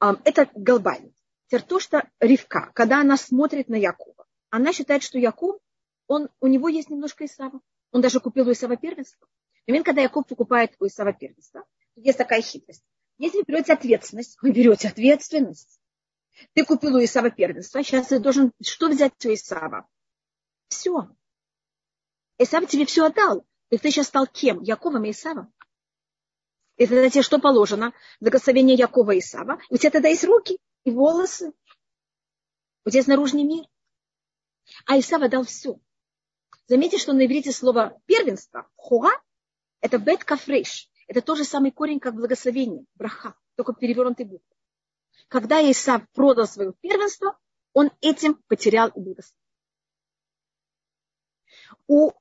Это глобально. Теперь то, что Ривка, когда она смотрит на Якова, она считает, что Яков, он, у него есть немножко Исава. Он даже купил у Исава первенство. В момент, когда Яков покупает у Исава первенство, есть такая хитрость. Если вы берете ответственность, вы берете ответственность. Ты купил у Исава первенство, сейчас ты должен что взять у Исава? Все. Исав тебе все отдал. И ты сейчас стал кем? Яковом и Исавом. И тогда тебе что положено? Благословение Якова и Исава. У тебя тогда есть руки и волосы. У тебя есть наружный мир. А Исава дал все. Заметьте, что на иврите слово первенство, хуа, это бет кафреш. Это тот же самый корень, как благословение, браха, только перевернутый буквы. Когда Исав продал свое первенство, он этим потерял и благословение. У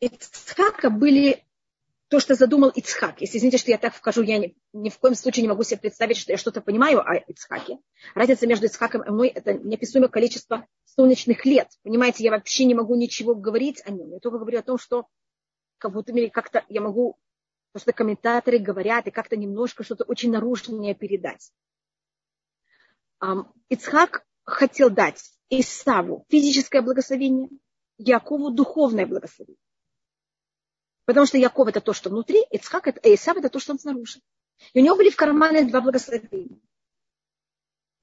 Ицхака были то, что задумал Ицхак. Если извините, что я так вхожу, я ни, ни в коем случае не могу себе представить, что я что-то понимаю о Ицхаке. Разница между Ицхаком и мной – это неописуемое количество солнечных лет. Понимаете, я вообще не могу ничего говорить о нем. Я только говорю о том, что как будто как-то я могу, то, что комментаторы говорят, и как-то немножко что-то очень наружное передать. Ицхак хотел дать Исаву физическое благословение, Якову духовное благословение. Потому что Яков это то, что внутри, Ицхак это, а Исав это то, что он снаружи. И у него были в кармане два благословения.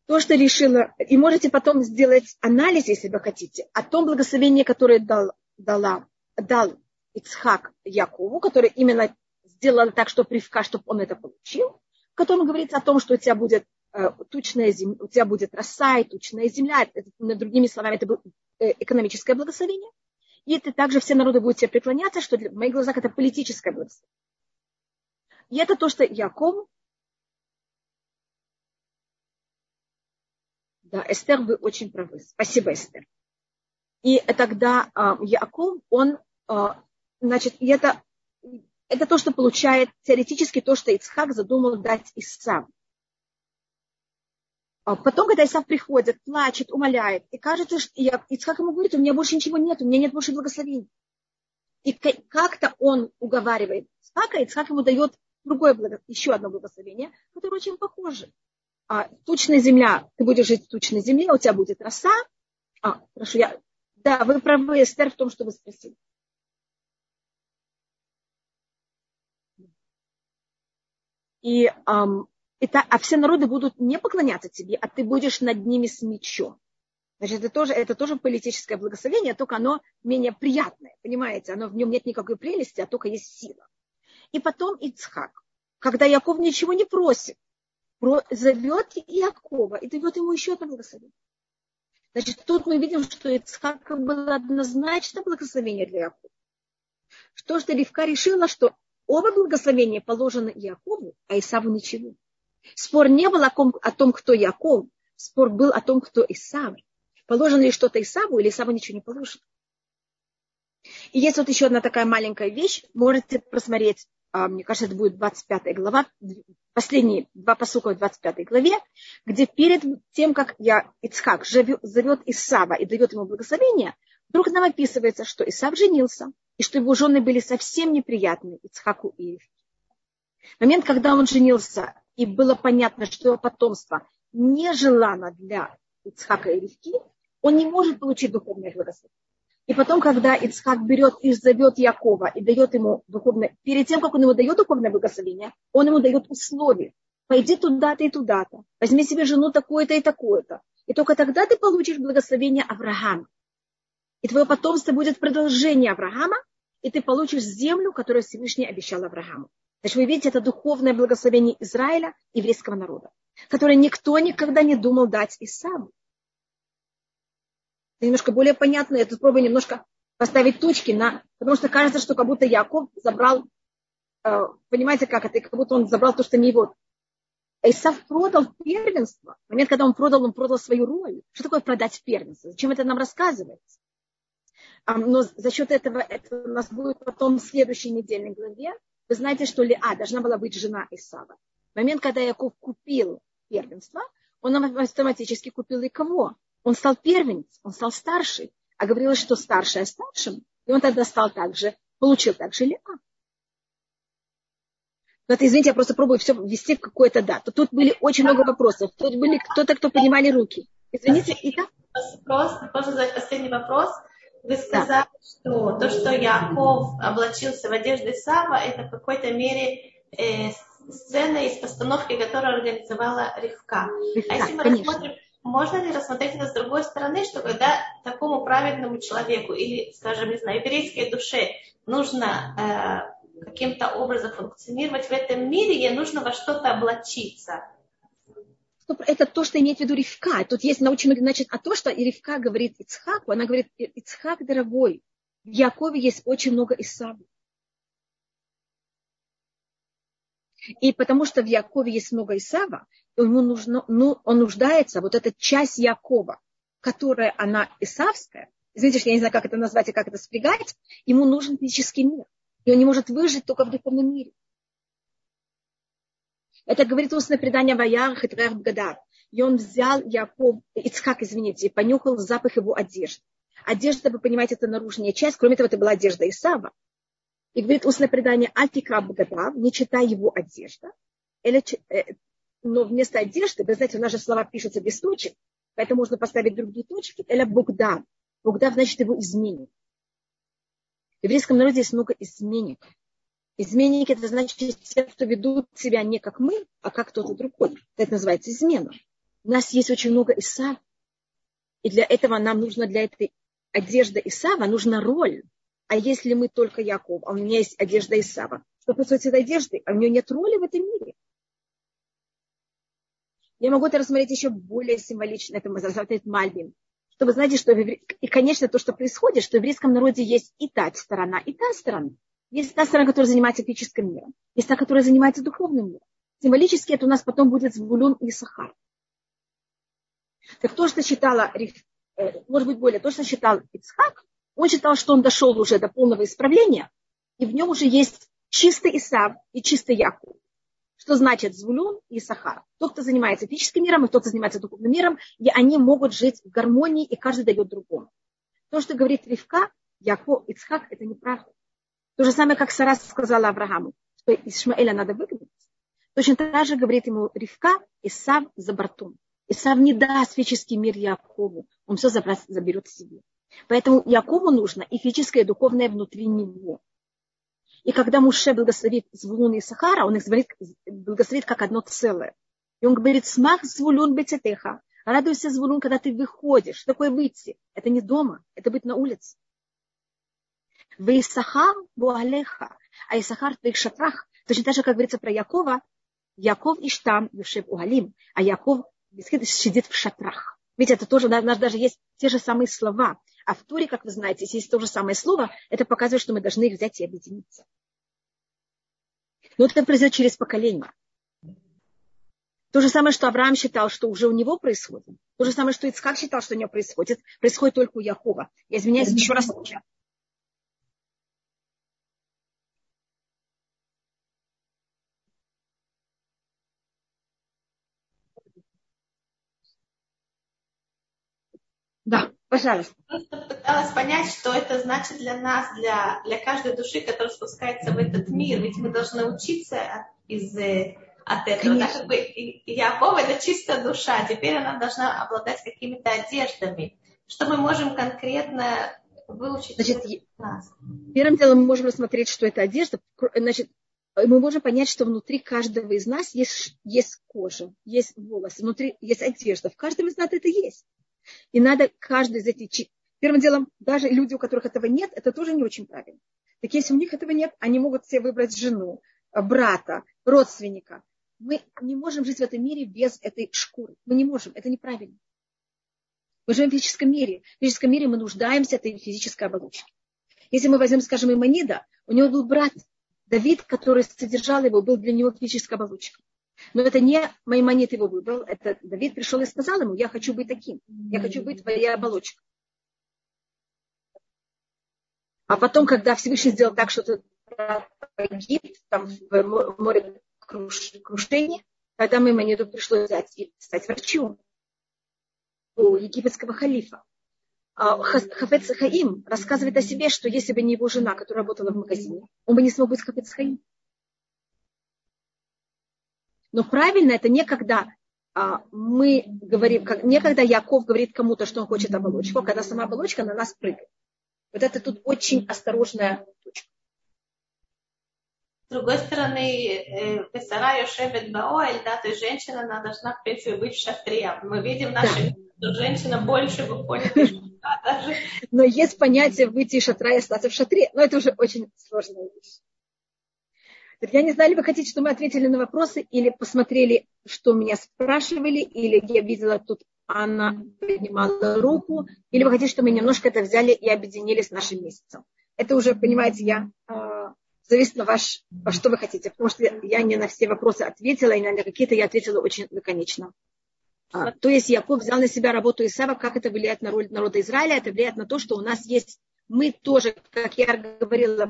То, что решила, и можете потом сделать анализ, если вы хотите, о том благословении, которое дал, дала, дал Ицхак Якову, который именно сделал так, что привка, чтобы он это получил, в котором говорится о том, что у тебя будет э, тучная земля, у тебя будет роса и тучная земля. Это, другими словами, это было э, экономическое благословение. И это также все народы будут тебе преклоняться, что для, в моих глазах это политическое благословение. И это то, что Яков, да, Эстер, вы очень правы. Спасибо, Эстер. И тогда э, Яков, он, э, значит, и это, это то, что получает теоретически то, что Ицхак задумал дать Исам. А потом, когда Исав приходит, плачет, умоляет, и кажется, что я, Ицхак ему говорит, у меня больше ничего нет, у меня нет больше благословений. И как-то он уговаривает Ицхака, Ицхак ему дает другое благо, еще одно благословение, которое очень похоже. А, тучная земля, ты будешь жить в тучной земле, у тебя будет роса. А, прошу, я... Да, вы правы, Эстер, в том, что вы спросили. И um, это, а все народы будут не поклоняться тебе, а ты будешь над ними с мечом. Значит, это тоже, это тоже политическое благословение, только оно менее приятное, понимаете? Оно, в нем нет никакой прелести, а только есть сила. И потом Ицхак, когда Яков ничего не просит, зовет Якова и дает ему еще одно благословение. Значит, тут мы видим, что Ицхак было однозначно благословение для Якова. Что что Ривка решила, что оба благословения положены Якову, а Исаву ничего. Спор не был о том, о том, кто Яков, спор был о том, кто Исав. Положено ли что-то Исаву, или Исаву ничего не положено. И есть вот еще одна такая маленькая вещь, можете просмотреть, а, мне кажется, это будет 25 глава, последние два посука в 25 главе, где перед тем, как я, Ицхак зовет Исава и дает ему благословение, вдруг нам описывается, что Исав женился, и что его жены были совсем неприятны Ицхаку и Ивке. Момент, когда он женился, и было понятно, что его потомство нежелано для Ицхака и Ривки, он не может получить духовное благословение. И потом, когда Ицхак берет и зовет Якова и дает ему духовное, перед тем, как он ему дает духовное благословение, он ему дает условия. Пойди туда-то и туда-то. Возьми себе жену такую-то и такую-то. И только тогда ты получишь благословение Авраама. И твое потомство будет продолжение Авраама, и ты получишь землю, которую Всевышний обещал Аврааму. Значит, вы видите, это духовное благословение Израиля, еврейского народа, которое никто никогда не думал дать Исаву. Это немножко более понятно. Я тут пробую немножко поставить точки на... Потому что кажется, что как будто Яков забрал... Э, понимаете, как это? Как будто он забрал то, что не его. Исав продал первенство. В момент, когда он продал, он продал свою роль. Что такое продать первенство? Зачем это нам рассказывается? Но за счет этого это у нас будет потом в следующей недельной главе вы знаете, что Леа должна была быть жена Исава. В момент, когда Яков купил первенство, он автоматически купил и кого? Он стал первенец, он стал старший. А говорилось, что старший старшим. И он тогда стал также, получил также Леа. Но это, извините, я просто пробую все ввести в какое-то дату. Тут были очень много вопросов. Тут были кто-то, кто поднимали руки. Извините, и так? Вопрос, можно задать последний вопрос. Вы сказали, да. что то, что Яков облачился в одежды Сава, это в какой-то мере э, сцена из постановки, которую организовала Ривка. Ривка а если мы конечно. рассмотрим, можно ли рассмотреть это с другой стороны, что когда такому праведному человеку или, скажем, не знаю, еврейской душе нужно э, каким-то образом функционировать в этом мире, ей нужно во что-то облачиться это то, что имеет в виду Ривка. Тут есть научный, значит, а то, что Ривка говорит Ицхаку, она говорит, Ицхак, дорогой, в Якове есть очень много Исава. И потому что в Якове есть много Исава, ему нужно, ну, он нуждается, вот эта часть Якова, которая она исавская, извините, что я не знаю, как это назвать и как это спрягать, ему нужен физический мир. И он не может выжить только в духовном мире. Это говорит устное предание Ваярах и Трех Бгадар. И он взял Яков, Ицхак, извините, и понюхал запах его одежды. Одежда, вы понимаете, это наружная часть. Кроме того, это была одежда Исава. И говорит устное предание Альтика Бгадав, не читай его одежда. Э, но вместо одежды, вы знаете, у нас же слова пишутся без точек, поэтому можно поставить другие точки. Или Бугдав. Бугдав значит его изменит. В еврейском народе есть много изменников. Изменники – это значит те, кто ведут себя не как мы, а как кто-то другой. Это называется измена. У нас есть очень много Исав, и для этого нам нужно, для этой одежды Исава, нужна роль. А если мы только Яков, а у меня есть одежда Исава, что происходит с этой одеждой? А у нее нет роли в этом мире. Я могу это рассмотреть еще более символично, это называется Мальбин. Что вы знаете, что и, конечно, то, что происходит, что в еврейском народе есть и та сторона, и та сторона. Есть та сторона, которая занимается физическим миром. Есть та, которая занимается духовным миром. Символически это у нас потом будет Звулун и Сахар. Так то, что считала, э, может быть, более, то, что считал Ицхак, он считал, что он дошел уже до полного исправления, и в нем уже есть чистый Исав и чистый Яков. Что значит Звулун и Сахар? Тот, кто занимается физическим миром, и тот, кто занимается духовным миром, и они могут жить в гармонии, и каждый дает другому. То, что говорит Ривка, Яков, Ицхак, это неправда. То же самое, как Сара сказала Аврааму, что Ишмаэля надо выгнать. Точно так же говорит ему Ривка, Исав за бортом. Исав не даст физический мир Якову, он все заберет себе. Поэтому Якову нужно и физическое, и духовное внутри него. И когда Муше благословит Звулун и Сахара, он их благословит как одно целое. И он говорит, смах Звулун бецетеха. Радуйся, Звулун, когда ты выходишь. Что такое выйти? Это не дома, это быть на улице. В Исахар Буалеха, а Исахар в твоих шатрах. Точно так же, как говорится про Якова, Яков Иштам Юшев Уалим, а Яков сидит в шатрах. Ведь это тоже, у нас даже есть те же самые слова. А в Туре, как вы знаете, если есть то же самое слово, это показывает, что мы должны их взять и объединиться. Но это произойдет через поколение. То же самое, что Авраам считал, что уже у него происходит. То же самое, что Ицхак считал, что у него происходит. Происходит только у Якова. Я извиняюсь еще раз. Да, пожалуйста. Просто пыталась понять, что это значит для нас, для, для каждой души, которая спускается в этот мир. Ведь мы должны учиться из, э, от этого. Да, как бы Яков это чистая душа, теперь она должна обладать какими-то одеждами. Что мы можем конкретно выучить Значит, нас? Первым делом мы можем рассмотреть, что это одежда. Значит, мы можем понять, что внутри каждого из нас есть, есть кожа, есть волосы, внутри есть одежда. В каждом из нас это есть. И надо каждый из этих... Первым делом, даже люди, у которых этого нет, это тоже не очень правильно. Так если у них этого нет, они могут себе выбрать жену, брата, родственника. Мы не можем жить в этом мире без этой шкуры. Мы не можем. Это неправильно. Мы живем в физическом мире. В физическом мире мы нуждаемся в этой физической оболочке. Если мы возьмем, скажем, Иманида, у него был брат Давид, который содержал его, был для него физическая оболочка. Но это не Маймонит его выбрал, это Давид пришел и сказал ему, я хочу быть таким, я хочу быть твоей оболочкой. А потом, когда Всевышний сделал так, что ты погиб там, в море крушения, тогда Маймониту пришлось взять и стать врачом у египетского халифа. А Хафец Хаим рассказывает о себе, что если бы не его жена, которая работала в магазине, он бы не смог быть Хафец Хаим. Но правильно это не когда а, мы говорим, как, не когда Яков говорит кому-то, что он хочет оболочку, а когда сама оболочка на нас прыгает. Вот это тут очень осторожная точка. С другой стороны, Песара Йошебет Баоэль, да, то есть женщина, она должна, в принципе, быть в шатре. Мы видим наши, да. что женщина больше выходит из шатра даже. Но есть понятие выйти из шатра и остаться в шатре, но это уже очень сложная вещь. Я не знаю, ли вы хотите, чтобы мы ответили на вопросы, или посмотрели, что меня спрашивали, или я видела тут Анна поднимала руку, или вы хотите, чтобы мы немножко это взяли и объединили с нашим месяцем. Это уже, понимаете, я э, зависит на ваш, во что вы хотите, потому что я не на все вопросы ответила, и на какие-то я ответила очень лаконично. А, то есть Яков взял на себя работу Исава, как это влияет на роль народа Израиля, это влияет на то, что у нас есть, мы тоже, как я говорила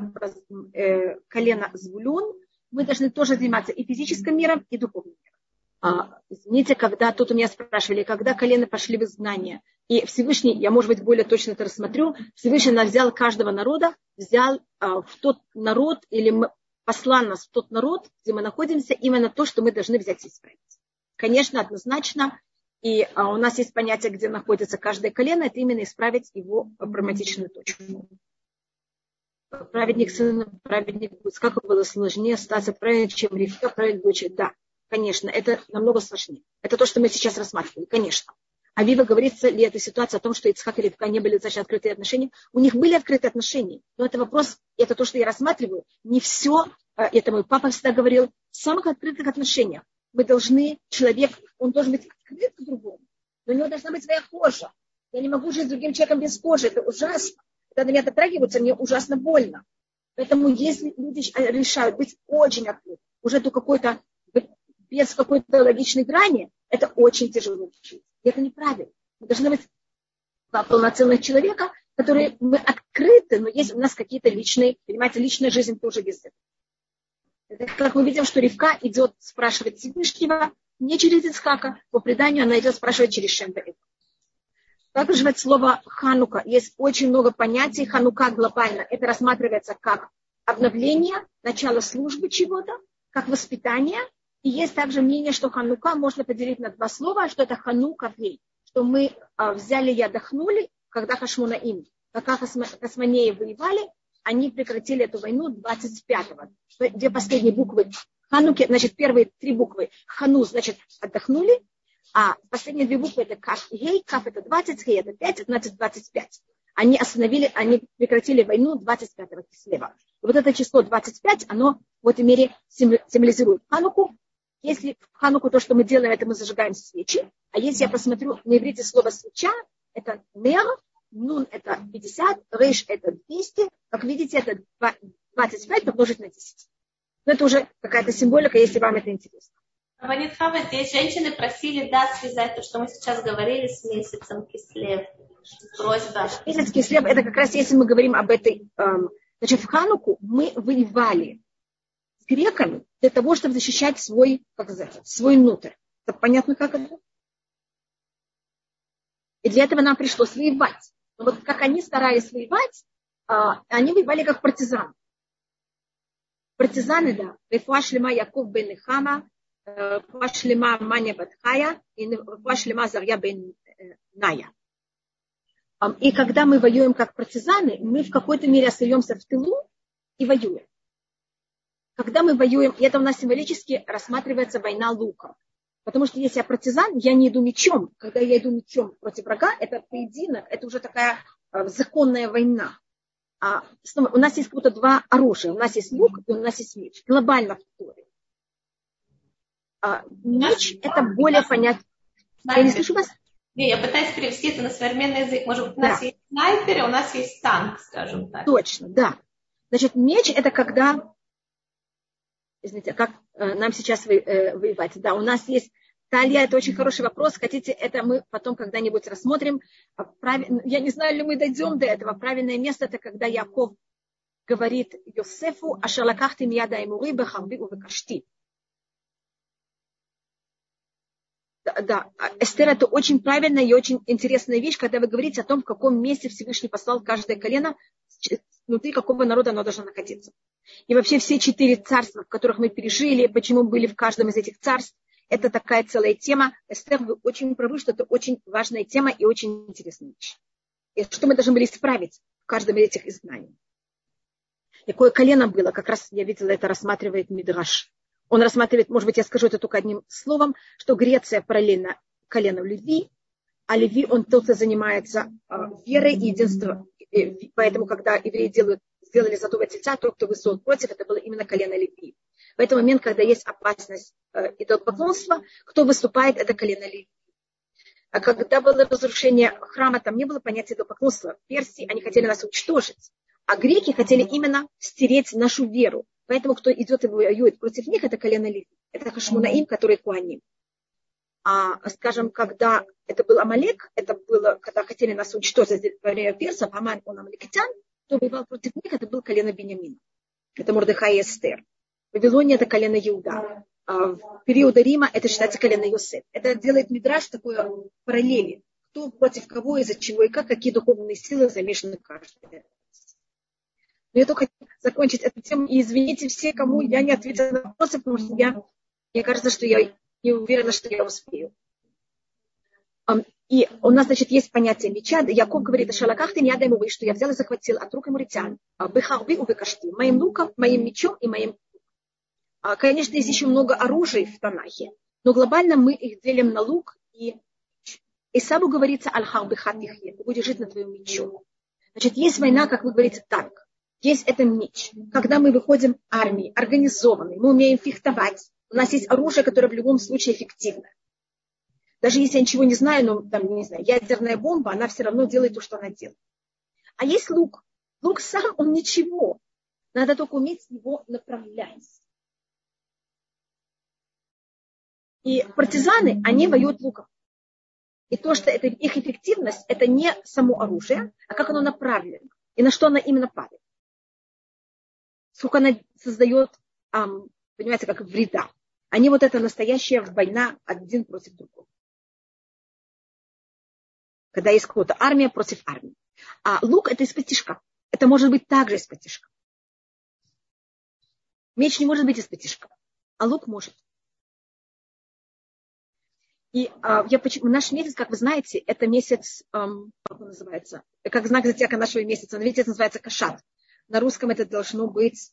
э, колено Звулюн, мы должны тоже заниматься и физическим миром, и духовным миром. А, извините, когда тут у меня спрашивали, когда колены пошли в изгнание, и Всевышний, я, может быть, более точно это рассмотрю, Всевышний нас взял каждого народа, взял а, в тот народ, или послал нас в тот народ, где мы находимся, именно то, что мы должны взять и исправить. Конечно, однозначно, и а, у нас есть понятие, где находится каждое колено, это именно исправить его проблематичную точку праведник сын, праведник как было сложнее статься праведником, чем Ривка, праведник дочь. Да, конечно, это намного сложнее. Это то, что мы сейчас рассматривали, конечно. А Вива говорится ли эта ситуация о том, что Ицхак и Ривка не были достаточно открытые отношения? У них были открытые отношения, но это вопрос, это то, что я рассматриваю. Не все, э, это мой папа всегда говорил, в самых открытых отношениях мы должны, человек, он должен быть открыт к другому, но у него должна быть своя кожа. Я не могу жить с другим человеком без кожи, это ужасно когда на меня дотрагиваются, мне ужасно больно. Поэтому если люди решают быть очень открыты, уже до какой-то, без какой-то логичной грани, это очень тяжело жить. И это неправильно. Мы должны быть два полноценных человека, которые мы открыты, но есть у нас какие-то личные, понимаете, личная жизнь тоже этого. Это как мы видим, что Ривка идет спрашивать Всевышнего не через Ицхака, по преданию она идет спрашивать через Шемба. Как называется слово ханука? Есть очень много понятий ханука глобально. Это рассматривается как обновление, начало службы чего-то, как воспитание. И есть также мнение, что ханука можно поделить на два слова, что это ханука вей, что мы а, взяли и отдохнули, когда Хашмуна им, пока Хасманеи воевали, они прекратили эту войну 25-го. Две последние буквы Хануки, значит, первые три буквы Хану, значит, отдохнули, а последние две буквы это кaf и гей, кaf это 20, гей это 5, значит 25. Они остановили, они прекратили войну 25-го кислева. И вот это число 25, оно в этой мере символизирует Хануку. Если в Хануку то, что мы делаем, это мы зажигаем свечи. А если я посмотрю на иврите слово свеча, это нер, нун это 50, рейш это 200. Как видите, это 25 помножить на 10. Но это уже какая-то символика, если вам это интересно. Ванитхава, здесь женщины просили, да, связать то, что мы сейчас говорили с месяцем Кислев. Просьба. Месяц Кислев, это как раз если мы говорим об этой... Эм, значит, в Хануку мы воевали с греками для того, чтобы защищать свой, как сказать, свой внутрь. Это понятно, как это? И для этого нам пришлось воевать. Но вот как они старались воевать, э, они воевали как партизаны. Партизаны, да. Рефуа Шлема Яков бен Хама, Пашлема Маня Батхая и Пашлема Зарья Бен э, Ная. И когда мы воюем как партизаны, мы в какой-то мере остаемся в тылу и воюем. Когда мы воюем, и это у нас символически рассматривается война луком. Потому что если я партизан, я не иду мечом. Когда я иду мечом против врага, это поединок, это уже такая э, законная война. А, у нас есть как будто два оружия. У нас есть лук и у нас есть меч. Глобально в теории. А, меч это более понятно. Я не слышу вас. Не, я пытаюсь перевести это на современный язык. Может быть, у нас да. есть снайпер, а у нас есть танк, скажем так. Точно, да. Значит, меч это когда, извините, как э, нам сейчас вы, э, воевать. Да, у нас есть Талия, это очень хороший вопрос. Хотите, это мы потом когда-нибудь рассмотрим. А Прав... Я не знаю, ли мы дойдем до этого. Правильное место это когда Яков говорит Йосефу, ашалакахти мияда имури бехарби увекашти. Да, да, Эстер это очень правильная и очень интересная вещь, когда вы говорите о том, в каком месте Всевышний послал каждое колено, внутри какого народа оно должно находиться. И вообще все четыре царства, в которых мы пережили, почему были в каждом из этих царств, это такая целая тема. Эстер, вы очень правы, что это очень важная тема и очень интересная вещь. И что мы должны были исправить в каждом из этих изгнаний. Какое колено было, как раз я видела, это рассматривает Мидраш. Он рассматривает, может быть, я скажу это только одним словом, что Греция параллельно колену Леви, а Леви, он тот, кто занимается э, верой и единством. Поэтому, когда евреи делают, сделали золотого тельца, тот, кто высол против, это было именно колено Леви. В этот момент, когда есть опасность э, идолопоклонства, кто выступает, это колено Леви. А когда было разрушение храма, там не было понятия идолопоклонства. Персии, они хотели нас уничтожить. А греки хотели именно стереть нашу веру. Поэтому кто идет и воюет против них, это колено Леви. Это Хашмунаим, который Куаним. А, скажем, когда это был Амалек, это было, когда хотели нас уничтожить во время персов, Аман, он амаликитян, кто воевал против них, это был колено Бениамина. Это Мордыхай и Эстер. В Вавилоне это колено Иуда. А в период Рима это считается колено Йосеф. Это делает Мидраш такой параллели. Кто против кого, из-за чего и как, какие духовные силы замешаны каждый. Но я только закончить эту тему. И извините все, кому я не ответила на вопросы, потому что я, мне кажется, что я не уверена, что я успею. И у нас, значит, есть понятие меча. Яков говорит, о шалаках ты не ему что я взял и захватил от рук амуритян. Бехарби у бекашти. Моим луком, моим мечом и моим а, Конечно, есть еще много оружия в Танахе, но глобально мы их делим на лук и Исабу говорится аль-харби хатихе, ты будешь жить на твоем мечу. Значит, есть война, как вы говорите, танк. Есть это меч. Когда мы выходим армией, организованной, мы умеем фехтовать. У нас есть оружие, которое в любом случае эффективно. Даже если я ничего не знаю, но там, не знаю, ядерная бомба, она все равно делает то, что она делает. А есть лук. Лук сам, он ничего. Надо только уметь его направлять. И партизаны, они воюют луком. И то, что это их эффективность, это не само оружие, а как оно направлено. И на что оно именно падает сколько она создает, понимаете, как вреда. Они вот это настоящая война один против другого. Когда есть кто-то армия против армии. А лук это из потишка. Это может быть также из потишка. Меч не может быть из потишка, а лук может. И а, я, наш месяц, как вы знаете, это месяц, эм, как он называется, как знак зодиака нашего месяца, он, видите, называется кашат. На русском это должно быть,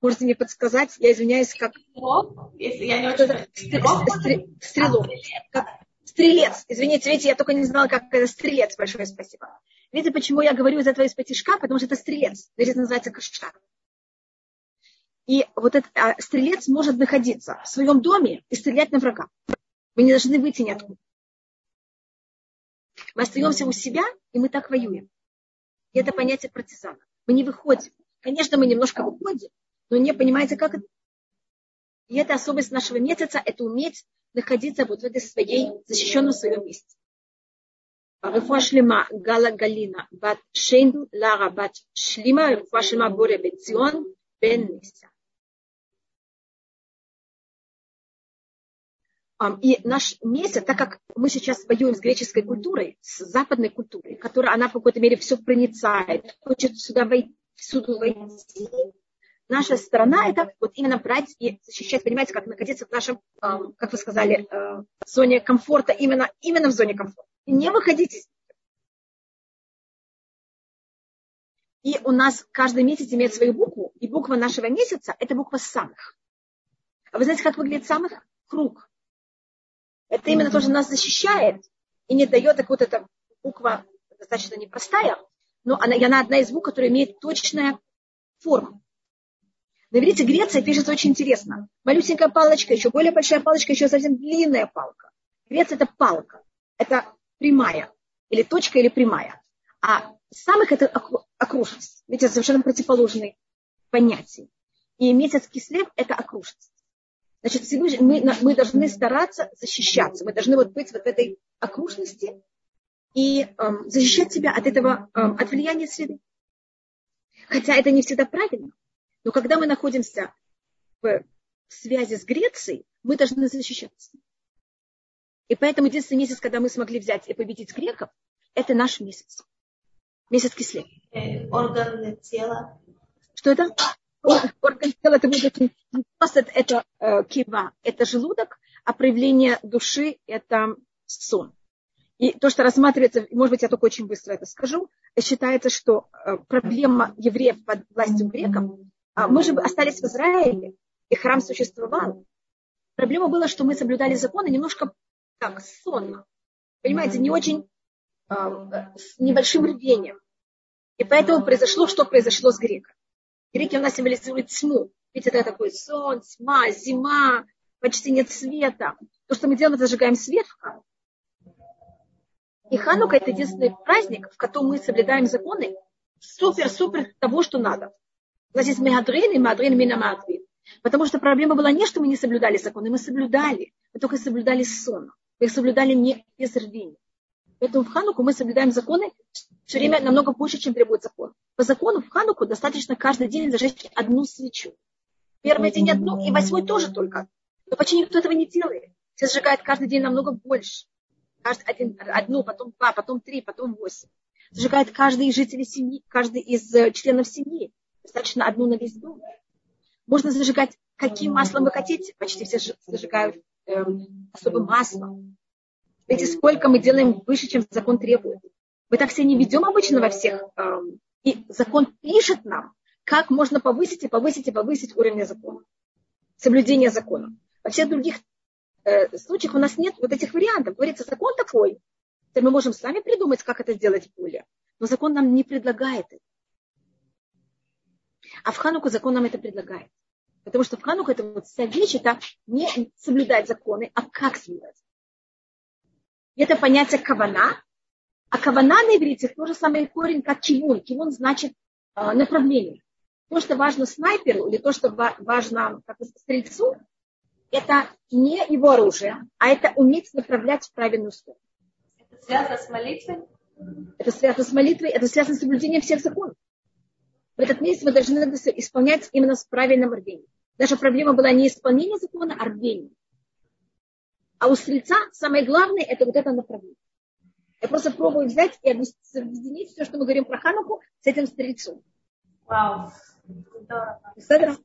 можете мне подсказать, я извиняюсь, как... Стрелок, если я не очень... Стрелок. Как... Стрелец. Извините, видите, я только не знала, как это стрелец. Большое спасибо. Видите, почему я говорю из этого из потишка? Потому что это стрелец. Это называется каша. И вот этот а, стрелец может находиться в своем доме и стрелять на врага. Вы не должны выйти ниоткуда. Мы остаемся у себя, и мы так воюем. И это понятие партизана. Мы не выходим. Конечно, мы немножко выходим, но не понимаете, как это. И это особенность нашего месяца, это уметь находиться вот в этой своей, защищенном своем месте. רפואה שלמה, גלה גלינה, בת שיינדל, לרה בת שלימה, רפואה שלמה בורא בן ציון, בן ניסה. И наш месяц, так как мы сейчас воюем с греческой культурой, с западной культурой, которая, она в какой-то мере все проницает, хочет сюда войти, всюду войти, наша страна это вот именно брать и защищать, понимаете, как находиться в нашем, как вы сказали, э, зоне комфорта, именно, именно в зоне комфорта. Не выходить из И у нас каждый месяц имеет свою букву, и буква нашего месяца – это буква самых. А вы знаете, как выглядит самых? Круг. Это именно то, что нас защищает и не дает, так вот эта буква достаточно непростая, но она, она одна из букв, которая имеет точная форму. На иврите Греция пишется очень интересно. Малюсенькая палочка, еще более большая палочка, еще совсем длинная палка. Греция это палка. Это прямая. Или точка, или прямая. А самых это окружность. Ведь это совершенно противоположные понятия. И месяц кислев это окружность. Значит, мы, мы должны стараться защищаться. Мы должны вот быть вот в этой окружности и эм, защищать себя от этого, эм, от влияния среды. Хотя это не всегда правильно. Но когда мы находимся в связи с Грецией, мы должны защищаться. И поэтому единственный месяц, когда мы смогли взять и победить греков, это наш месяц. Месяц кисле. Э, органы тела. Что это? Орган тела это будет очень... Это, это э, кива, это желудок, а проявление души это сон. И то, что рассматривается, может быть, я только очень быстро это скажу, считается, что э, проблема евреев под властью греков, а мы же остались в Израиле, и храм существовал. Проблема была, что мы соблюдали законы немножко так, сонно. Понимаете, не очень э, с небольшим рвением. И поэтому произошло, что произошло с греками. Греки у нас символизируют тьму. Ведь это такой сон, тьма, зима, почти нет света. То, что мы делаем, это зажигаем свет в храм. И Ханука это единственный праздник, в котором мы соблюдаем законы супер-супер того, что надо. У нас есть мегадрин и мадрин минамадрин. Потому что проблема была не, что мы не соблюдали законы, мы соблюдали. Мы только соблюдали сон. Мы их соблюдали не без рвения. Поэтому в Хануку мы соблюдаем законы все время намного больше, чем требует закон. По закону в Хануку достаточно каждый день зажечь одну свечу. Первый день одну, и восьмой тоже только. Но почти никто этого не делает. Все зажигают каждый день намного больше каждый один, одну, потом два, потом три, потом восемь. Зажигает каждый из жителей семьи, каждый из э, членов семьи. Достаточно одну на весь дом. Можно зажигать каким маслом вы хотите. Почти все зажигают э, особым маслом. Видите, сколько мы делаем выше, чем закон требует. Мы так все не ведем обычно во всех. И закон пишет нам, как можно повысить и повысить и повысить уровень закона. Соблюдение закона. Во всех других э, случаях у нас нет вот этих вариантов. Говорится, закон такой. То мы можем сами придумать, как это сделать более. Но закон нам не предлагает это. А в Хануку закон нам это предлагает. Потому что в Хануку это вот вся вещь, это не соблюдать законы, а как соблюдать. Это понятие кавана. А кавана на иврите то же самое корень, как кивун. Кивун значит э, направление. То, что важно снайперу, или то, что важно как стрельцу, это не его оружие, а это уметь направлять в правильную сторону. Это связано с молитвой? Это связано с молитвой, это связано с соблюдением всех законов. В этот месяц мы должны исполнять именно с правильным рвением. Наша проблема была не исполнение закона, а рвение. А у стрельца самое главное это вот это направление. Я просто пробую взять и объединить все, что мы говорим про Хануку, с этим стрельцом. Вау.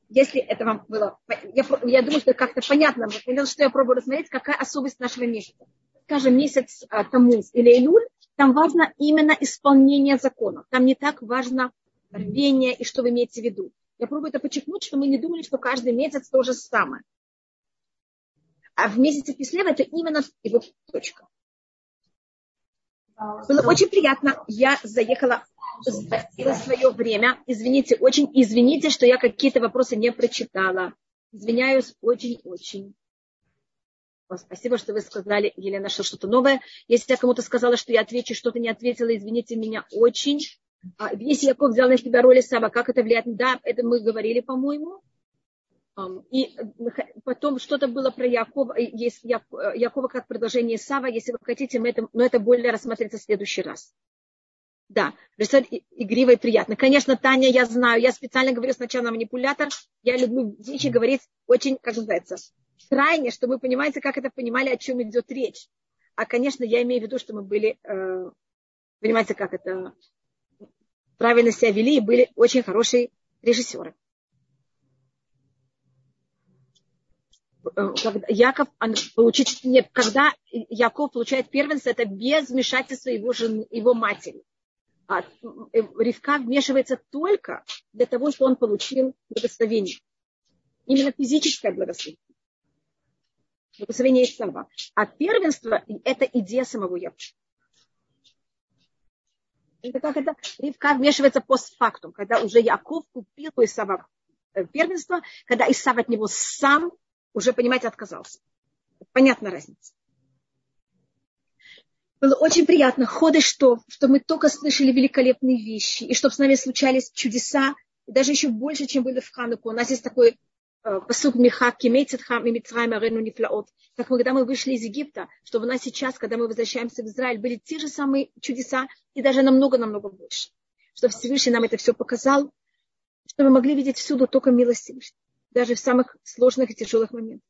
Если это вам было... Я, я думаю, что как-то понятно. Потому что я пробую рассмотреть, какая особость нашего месяца. Скажем, месяц а, Тамуз или Илюль, там важно именно исполнение закона. Там не так важно рвение и что вы имеете в виду. Я пробую это подчеркнуть, что мы не думали, что каждый месяц то же самое. А в месяце Кислева это именно его точка. Было очень приятно. Я заехала за свое время. Извините, очень извините, что я какие-то вопросы не прочитала. Извиняюсь очень-очень. Спасибо, что вы сказали, Елена, что что-то новое. Если я кому-то сказала, что я отвечу, что-то не ответила, извините меня очень. А, если Яков взял на себя роли Сава, как это влияет? Да, это мы говорили, по-моему. И потом что-то было про Якова, есть Якова как продолжение Сава, если вы хотите, мы это, но это более рассмотрится в следующий раз. Да, рисовать игриво и приятно. Конечно, Таня, я знаю, я специально говорю сначала манипулятор, я люблю вещи говорить очень, как называется, крайне, чтобы вы понимаете, как это понимали, о чем идет речь. А, конечно, я имею в виду, что мы были, э, понимаете, как это, правильно себя вели и были очень хорошие режиссеры. Э, когда Яков получить, нет, когда Яков получает первенство, это без вмешательства его, жены, его матери. А э, Ривка вмешивается только для того, чтобы он получил благословение. Именно физическое благословение. Благословение слова. А первенство – это идея самого Якова. Это как это Ривка вмешивается постфактум, когда уже Яков купил у Исава э, первенство, когда Исав от него сам уже, понимаете, отказался. Понятна разница. Было очень приятно. Ходы что? Что мы только слышали великолепные вещи. И чтобы с нами случались чудеса. И даже еще больше, чем были в Хануку. У нас есть такой э, посуд Михак, Кимейцетхам и Митраем Арену Нифлаот. Как когда мы вышли из Египта, чтобы у нас сейчас, когда мы возвращаемся в Израиль, были те же самые чудеса и даже намного-намного больше. Чтобы Всевышний нам это все показал, чтобы мы могли видеть всюду только милость Даже в самых сложных и тяжелых моментах.